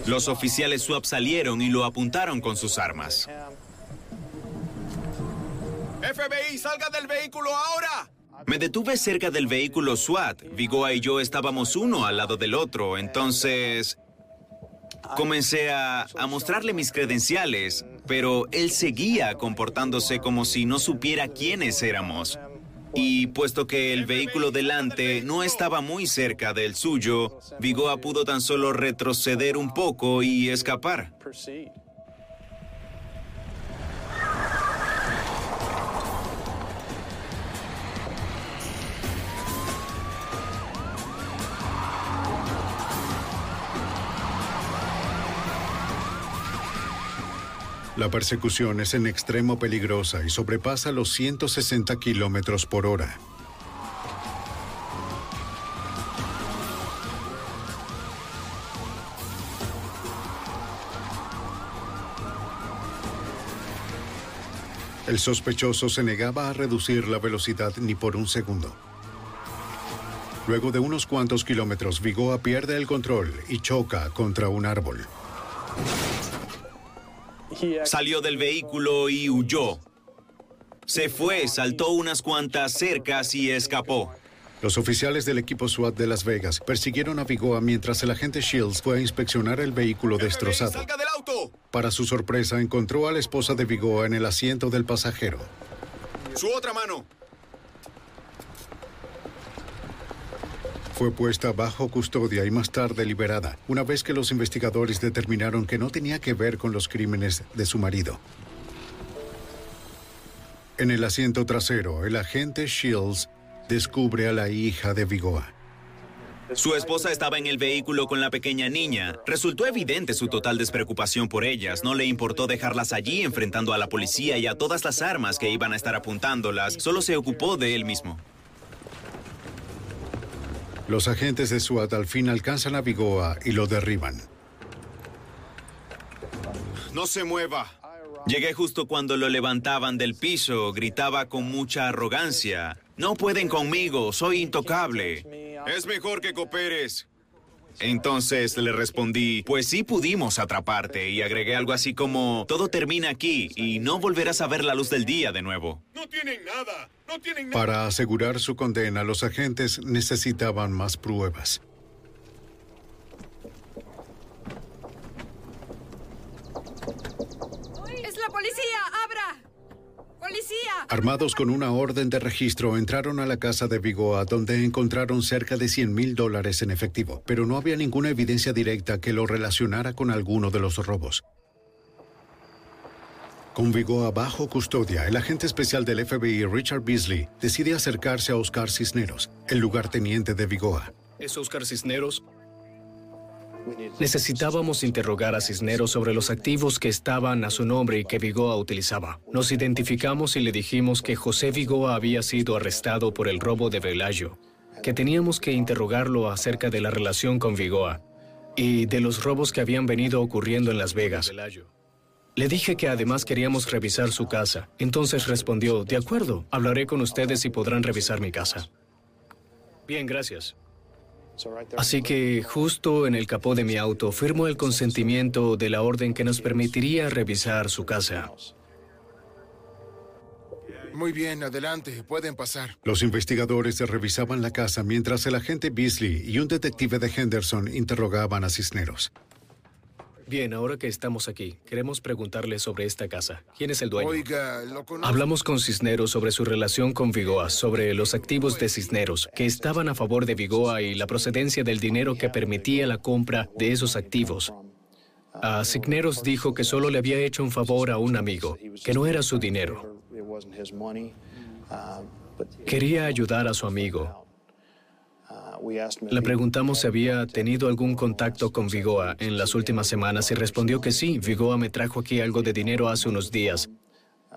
Los oficiales SWAT salieron y lo apuntaron con sus armas. FBI, salga del vehículo ahora. Me detuve cerca del vehículo SWAT. Vigoa y yo estábamos uno al lado del otro, entonces comencé a, a, mostrarle mis credenciales, pero él seguía comportándose como si no supiera quiénes éramos. Y puesto que el vehículo delante no estaba muy cerca del suyo, Vigoa pudo tan solo retroceder un poco y escapar. La persecución es en extremo peligrosa y sobrepasa los 160 kilómetros por hora. El sospechoso se negaba a reducir la velocidad ni por un segundo. Luego de unos cuantos kilómetros, Vigoa pierde el control y choca contra un árbol. Salió del vehículo y huyó. Se fue, saltó unas cuantas cercas y escapó. Los oficiales del equipo SWAT de Las Vegas persiguieron a Vigoa mientras el agente Shields fue a inspeccionar el vehículo destrozado. ¡Salga del auto! Para su sorpresa, encontró a la esposa de Vigoa en el asiento del pasajero. ¡Su otra mano! Fue puesta bajo custodia y más tarde liberada, una vez que los investigadores determinaron que no tenía que ver con los crímenes de su marido. En el asiento trasero, el agente Shields descubre a la hija de Vigoa. Su esposa estaba en el vehículo con la pequeña niña. Resultó evidente su total despreocupación por ellas. No le importó dejarlas allí enfrentando a la policía y a todas las armas que iban a estar apuntándolas. Solo se ocupó de él mismo. Los agentes de SWAT al fin alcanzan a Vigoa y lo derriban. No se mueva. Llegué justo cuando lo levantaban del piso. Gritaba con mucha arrogancia. No pueden conmigo, soy intocable. Es mejor que cooperes. Entonces le respondí, pues sí pudimos atraparte y agregué algo así como, todo termina aquí y no volverás a ver la luz del día de nuevo. No tienen nada. No tienen nada. Para asegurar su condena, los agentes necesitaban más pruebas. ¡Es la policía! ¡Abra! ¡Policía! Armados con una orden de registro, entraron a la casa de Vigoa, donde encontraron cerca de 100 mil dólares en efectivo, pero no había ninguna evidencia directa que lo relacionara con alguno de los robos. Con Vigoa bajo custodia, el agente especial del FBI, Richard Beasley, decide acercarse a Oscar Cisneros, el lugarteniente de Vigoa. ¿Es Oscar Cisneros? Necesitábamos interrogar a Cisneros sobre los activos que estaban a su nombre y que Vigoa utilizaba. Nos identificamos y le dijimos que José Vigoa había sido arrestado por el robo de Velayo, que teníamos que interrogarlo acerca de la relación con Vigoa y de los robos que habían venido ocurriendo en Las Vegas. Le dije que además queríamos revisar su casa. Entonces respondió, de acuerdo, hablaré con ustedes y podrán revisar mi casa. Bien, gracias. Así que justo en el capó de mi auto firmo el consentimiento de la orden que nos permitiría revisar su casa. Muy bien, adelante. Pueden pasar. Los investigadores revisaban la casa mientras el agente Beasley y un detective de Henderson interrogaban a Cisneros. Bien, ahora que estamos aquí, queremos preguntarle sobre esta casa. ¿Quién es el dueño? Oiga, lo conozco. Hablamos con Cisneros sobre su relación con Vigoa, sobre los activos de Cisneros, que estaban a favor de Vigoa y la procedencia del dinero que permitía la compra de esos activos. A Cisneros dijo que solo le había hecho un favor a un amigo, que no era su dinero. Quería ayudar a su amigo. Le preguntamos si había tenido algún contacto con Vigoa en las últimas semanas y respondió que sí. Vigoa me trajo aquí algo de dinero hace unos días.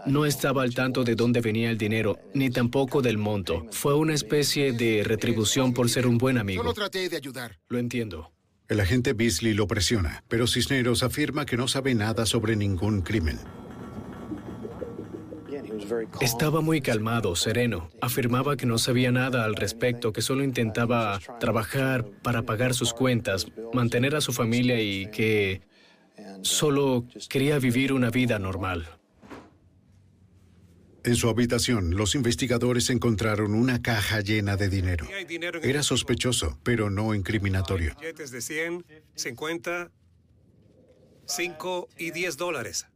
No estaba al tanto de dónde venía el dinero, ni tampoco del monto. Fue una especie de retribución por ser un buen amigo. Solo traté de ayudar. Lo entiendo. El agente Beasley lo presiona, pero Cisneros afirma que no sabe nada sobre ningún crimen. Estaba muy calmado, sereno. Afirmaba que no sabía nada al respecto, que solo intentaba trabajar para pagar sus cuentas, mantener a su familia y que solo quería vivir una vida normal. En su habitación, los investigadores encontraron una caja llena de dinero. Era sospechoso, pero no incriminatorio. Billetes de 100, 50, 5 y 10 dólares.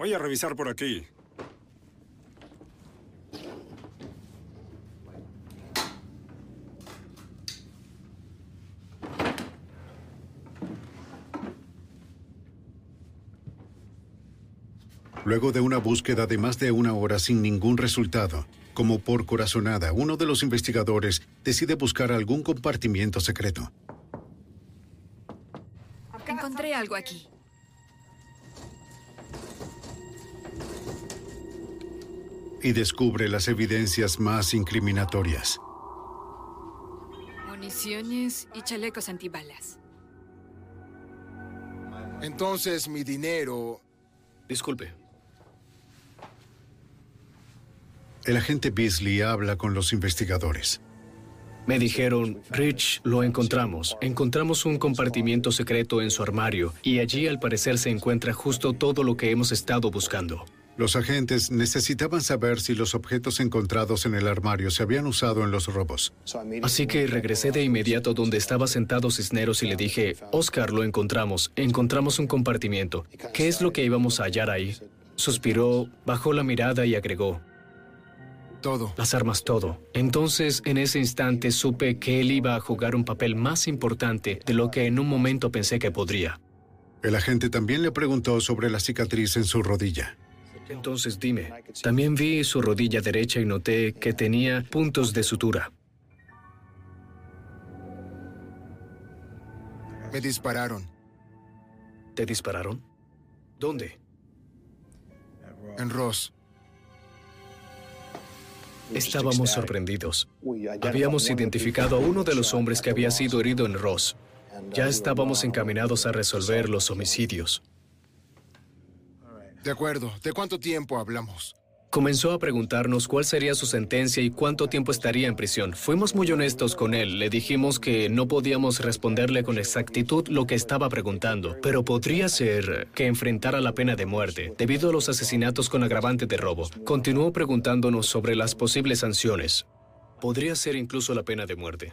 Voy a revisar por aquí. Luego de una búsqueda de más de una hora sin ningún resultado, como por corazonada, uno de los investigadores decide buscar algún compartimiento secreto. Encontré algo aquí. Y descubre las evidencias más incriminatorias. Municiones y chalecos antibalas. Entonces mi dinero... Disculpe. el agente Beasley habla con los investigadores. Me dijeron, Rich, lo encontramos. Encontramos un compartimiento secreto en su armario y allí al parecer se encuentra justo todo lo que hemos estado buscando. Los agentes necesitaban saber si los objetos encontrados en el armario se habían usado en los robos. Así que regresé de inmediato donde estaba sentado Cisneros y le dije, Oscar, lo encontramos. Encontramos un compartimiento. ¿Qué es lo que íbamos a hallar ahí? Suspiró, bajó la mirada y agregó, todo. Las armas, todo. Entonces, en ese instante, supe que él iba a jugar un papel más importante de lo que en un momento pensé que podría. El agente también le preguntó sobre la cicatriz en su rodilla. Entonces, dime, también vi su rodilla derecha y noté que tenía puntos de sutura. Me dispararon. ¿Te dispararon? ¿Dónde? En Ross. Estábamos sorprendidos. Habíamos identificado a uno de los hombres que había sido herido en Ross. Ya estábamos encaminados a resolver los homicidios. De acuerdo. ¿De cuánto tiempo hablamos? Comenzó a preguntarnos cuál sería su sentencia y cuánto tiempo estaría en prisión. Fuimos muy honestos con él. Le dijimos que no podíamos responderle con exactitud lo que estaba preguntando, pero podría ser que enfrentara la pena de muerte debido a los asesinatos con agravante de robo. Continuó preguntándonos sobre las posibles sanciones. Podría ser incluso la pena de muerte.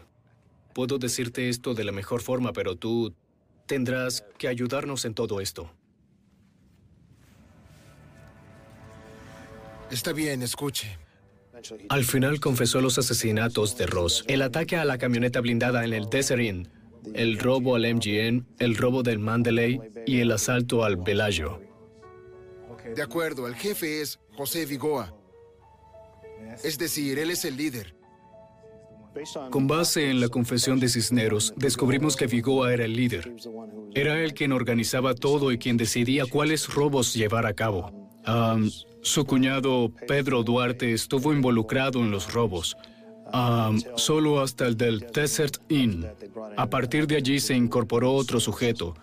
Puedo decirte esto de la mejor forma, pero tú tendrás que ayudarnos en todo esto. Está bien, escuche. Al final confesó los asesinatos de Ross, el ataque a la camioneta blindada en el Desert Inn, el robo al MGN, el robo del Mandalay y el asalto al Bellagio. De acuerdo, el jefe es José Vigoa. Es decir, él es el líder. Con base en la confesión de Cisneros, descubrimos que Vigoa era el líder. Era él quien organizaba todo y quien decidía cuáles robos llevar a cabo. Su cuñado Pedro Duarte estuvo involucrado en los robos. Solo hasta el del Desert Inn. A partir de allí se incorporó otro sujeto,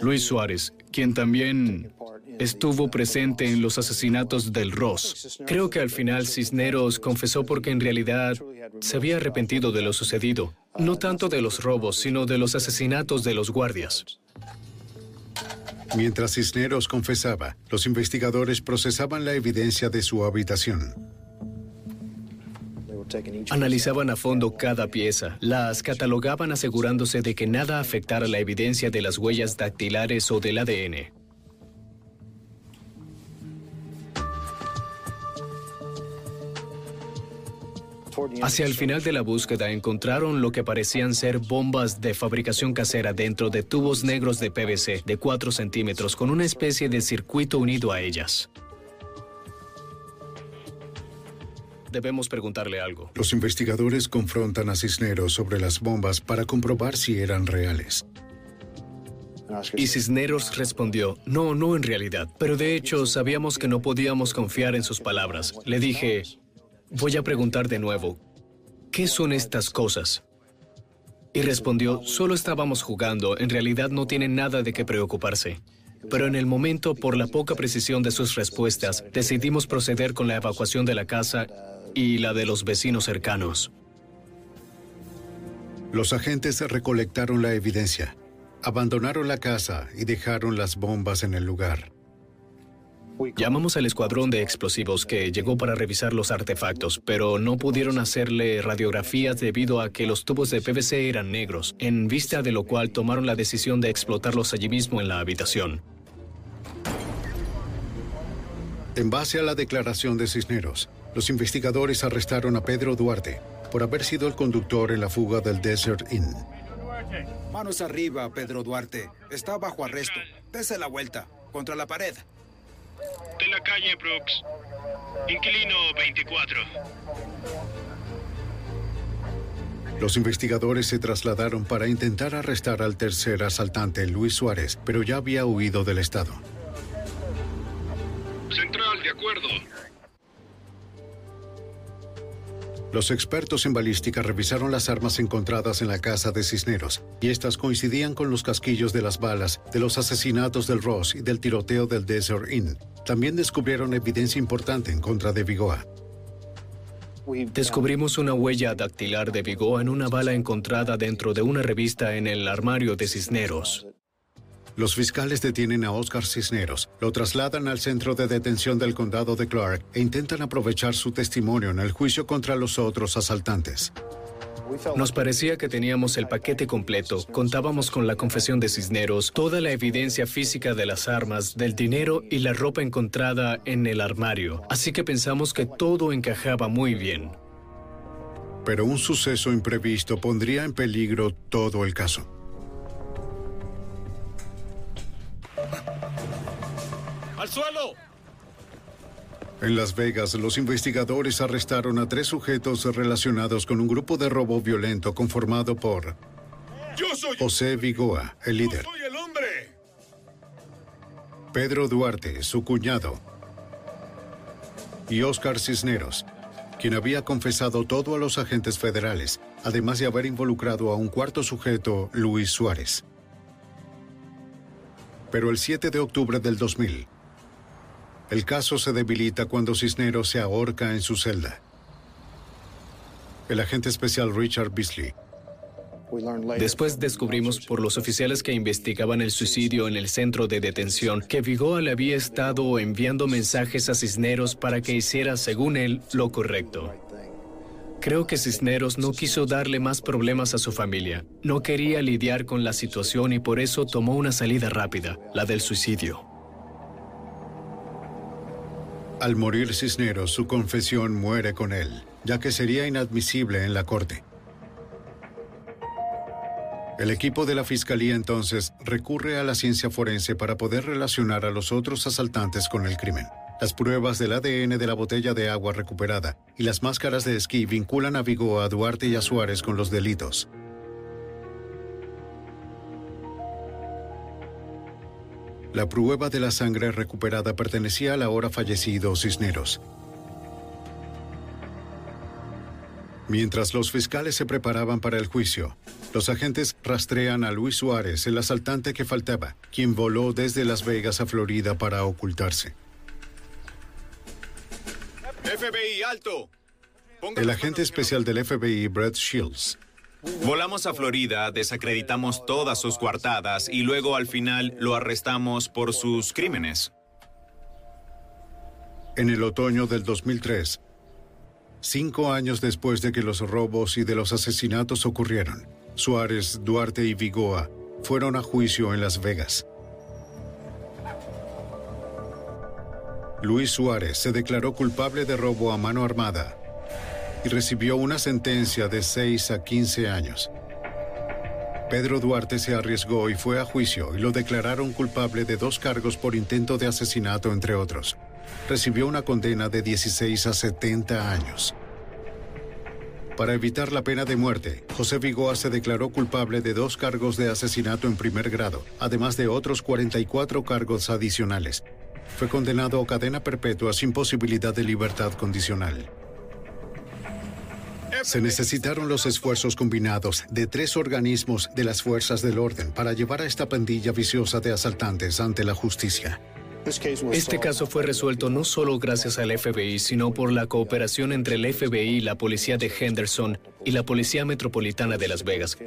Luis Suárez, quien también estuvo presente en los asesinatos del Ross. Creo que al final Cisneros confesó porque en realidad se había arrepentido de lo sucedido, no tanto de los robos, sino de los asesinatos de los guardias. Mientras Cisneros confesaba, los investigadores procesaban la evidencia de su habitación. Analizaban a fondo cada pieza, las catalogaban asegurándose de que nada afectara la evidencia de las huellas dactilares o del ADN. Hacia el final de la búsqueda encontraron lo que parecían ser bombas de fabricación casera dentro de tubos negros de PVC de 4 centímetros con una especie de circuito unido a ellas. Debemos preguntarle algo. Los investigadores confrontan a Cisneros sobre las bombas para comprobar si eran reales. Y Cisneros respondió, no, no en realidad, pero de hecho sabíamos que no podíamos confiar en sus palabras. Le dije, voy a preguntar de nuevo, ¿qué son estas cosas? Y respondió, solo estábamos jugando, en realidad no tienen nada de qué preocuparse. Pero en el momento, por la poca precisión de sus respuestas, decidimos proceder con la evacuación de la casa y la de los vecinos cercanos. Los agentes recolectaron la evidencia, abandonaron la casa y dejaron las bombas en el lugar. Llamamos al escuadrón de explosivos que llegó para revisar los artefactos, pero no pudieron hacerle radiografías debido a que los tubos de PVC eran negros, en vista de lo cual tomaron la decisión de explotarlos allí mismo en la habitación. En base a la declaración de Cisneros, los investigadores arrestaron a Pedro Duarte por haber sido el conductor en la fuga del Desert Inn. Manos arriba, Pedro Duarte. Está bajo arresto. Dese la vuelta. Contra la pared. De la calle Brooks. Inquilino 24. Los investigadores se trasladaron para intentar arrestar al tercer asaltante, Luis Suárez, pero ya había huido del estado. Central, de acuerdo. Los expertos en balística revisaron las armas encontradas en la casa de Cisneros y estas coincidían con los casquillos de las balas de los asesinatos del Ross y del tiroteo del Desert Inn. También descubrieron evidencia importante en contra de Vigoa. Descubrimos una huella dactilar de Vigo en una bala encontrada dentro de una revista en el armario de Cisneros. Los fiscales detienen a Oscar Cisneros, lo trasladan al centro de detención del condado de Clark e intentan aprovechar su testimonio en el juicio contra los otros asaltantes. Nos parecía que teníamos el paquete completo. Contábamos con la confesión de Cisneros, toda la evidencia física de las armas, del dinero y la ropa encontrada en el armario. Así que pensamos que todo encajaba muy bien. Pero un suceso imprevisto pondría en peligro todo el caso. ¡Al suelo! En Las Vegas, los investigadores arrestaron a tres sujetos relacionados con un grupo de robo violento conformado por Yo soy José Vigoa, el líder, soy el hombre. Pedro Duarte, su cuñado, y Oscar Cisneros, quien había confesado todo a los agentes federales, además de haber involucrado a un cuarto sujeto, Luis Suárez. Pero el 7 de octubre del 2000, el caso se debilita cuando Cisneros se ahorca en su celda. El agente especial Richard Beasley Después descubrimos por los oficiales que investigaban el suicidio en el centro de detención que Vigoa le había estado enviando mensajes a Cisneros para que hiciera, según él, lo correcto. Creo que Cisneros no quiso darle más problemas a su familia. No quería lidiar con la situación y por eso tomó una salida rápida, la del suicidio. Al morir Cisneros, su confesión muere con él, ya que sería inadmisible en la corte. El equipo de la Fiscalía entonces recurre a la ciencia forense para poder relacionar a los otros asaltantes con el crimen. Las pruebas del ADN de la botella de agua recuperada y las máscaras de esquí vinculan a Vigo, a Duarte y a Suárez con los delitos. La prueba de la sangre recuperada pertenecía al ahora fallecido Cisneros. Mientras los fiscales se preparaban para el juicio, los agentes rastrean a Luis Suárez, el asaltante que faltaba, quien voló desde Las Vegas a Florida para ocultarse. FBI, alto. El agente especial del FBI, Brett Shields, Volamos a Florida, desacreditamos todas sus coartadas y luego al final lo arrestamos por sus crímenes. En el otoño del 2003, cinco años después de que los robos y de los asesinatos ocurrieron, Suárez, Duarte y Vigoa fueron a juicio en Las Vegas. Luis Suárez se declaró culpable de robo a mano armada y recibió una sentencia de 6 a 15 años. Pedro Duarte se arriesgó y fue a juicio y lo declararon culpable de dos cargos por intento de asesinato, entre otros. Recibió una condena de 16 a 70 años. Para evitar la pena de muerte, José Vigoa se declaró culpable de dos cargos de asesinato en primer grado, además de otros 44 cargos adicionales. Fue condenado a cadena perpetua sin posibilidad de libertad condicional. Se necesitaron los esfuerzos combinados de tres organismos de las fuerzas del orden para llevar a esta pandilla viciosa de asaltantes ante la justicia. Este caso fue resuelto no solo gracias al FBI, sino por la cooperación entre el FBI, la policía de Henderson y la Policía Metropolitana de Las Vegas.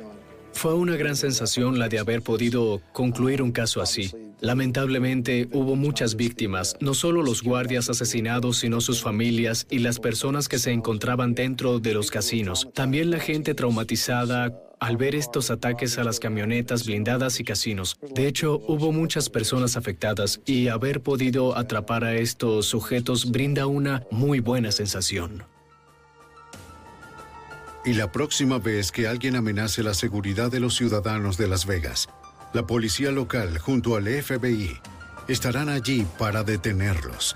Fue una gran sensación la de haber podido concluir un caso así. Lamentablemente hubo muchas víctimas, no solo los guardias asesinados, sino sus familias y las personas que se encontraban dentro de los casinos. También la gente traumatizada al ver estos ataques a las camionetas blindadas y casinos. De hecho, hubo muchas personas afectadas y haber podido atrapar a estos sujetos brinda una muy buena sensación. Y la próxima vez que alguien amenace la seguridad de los ciudadanos de Las Vegas, la policía local junto al FBI estarán allí para detenerlos.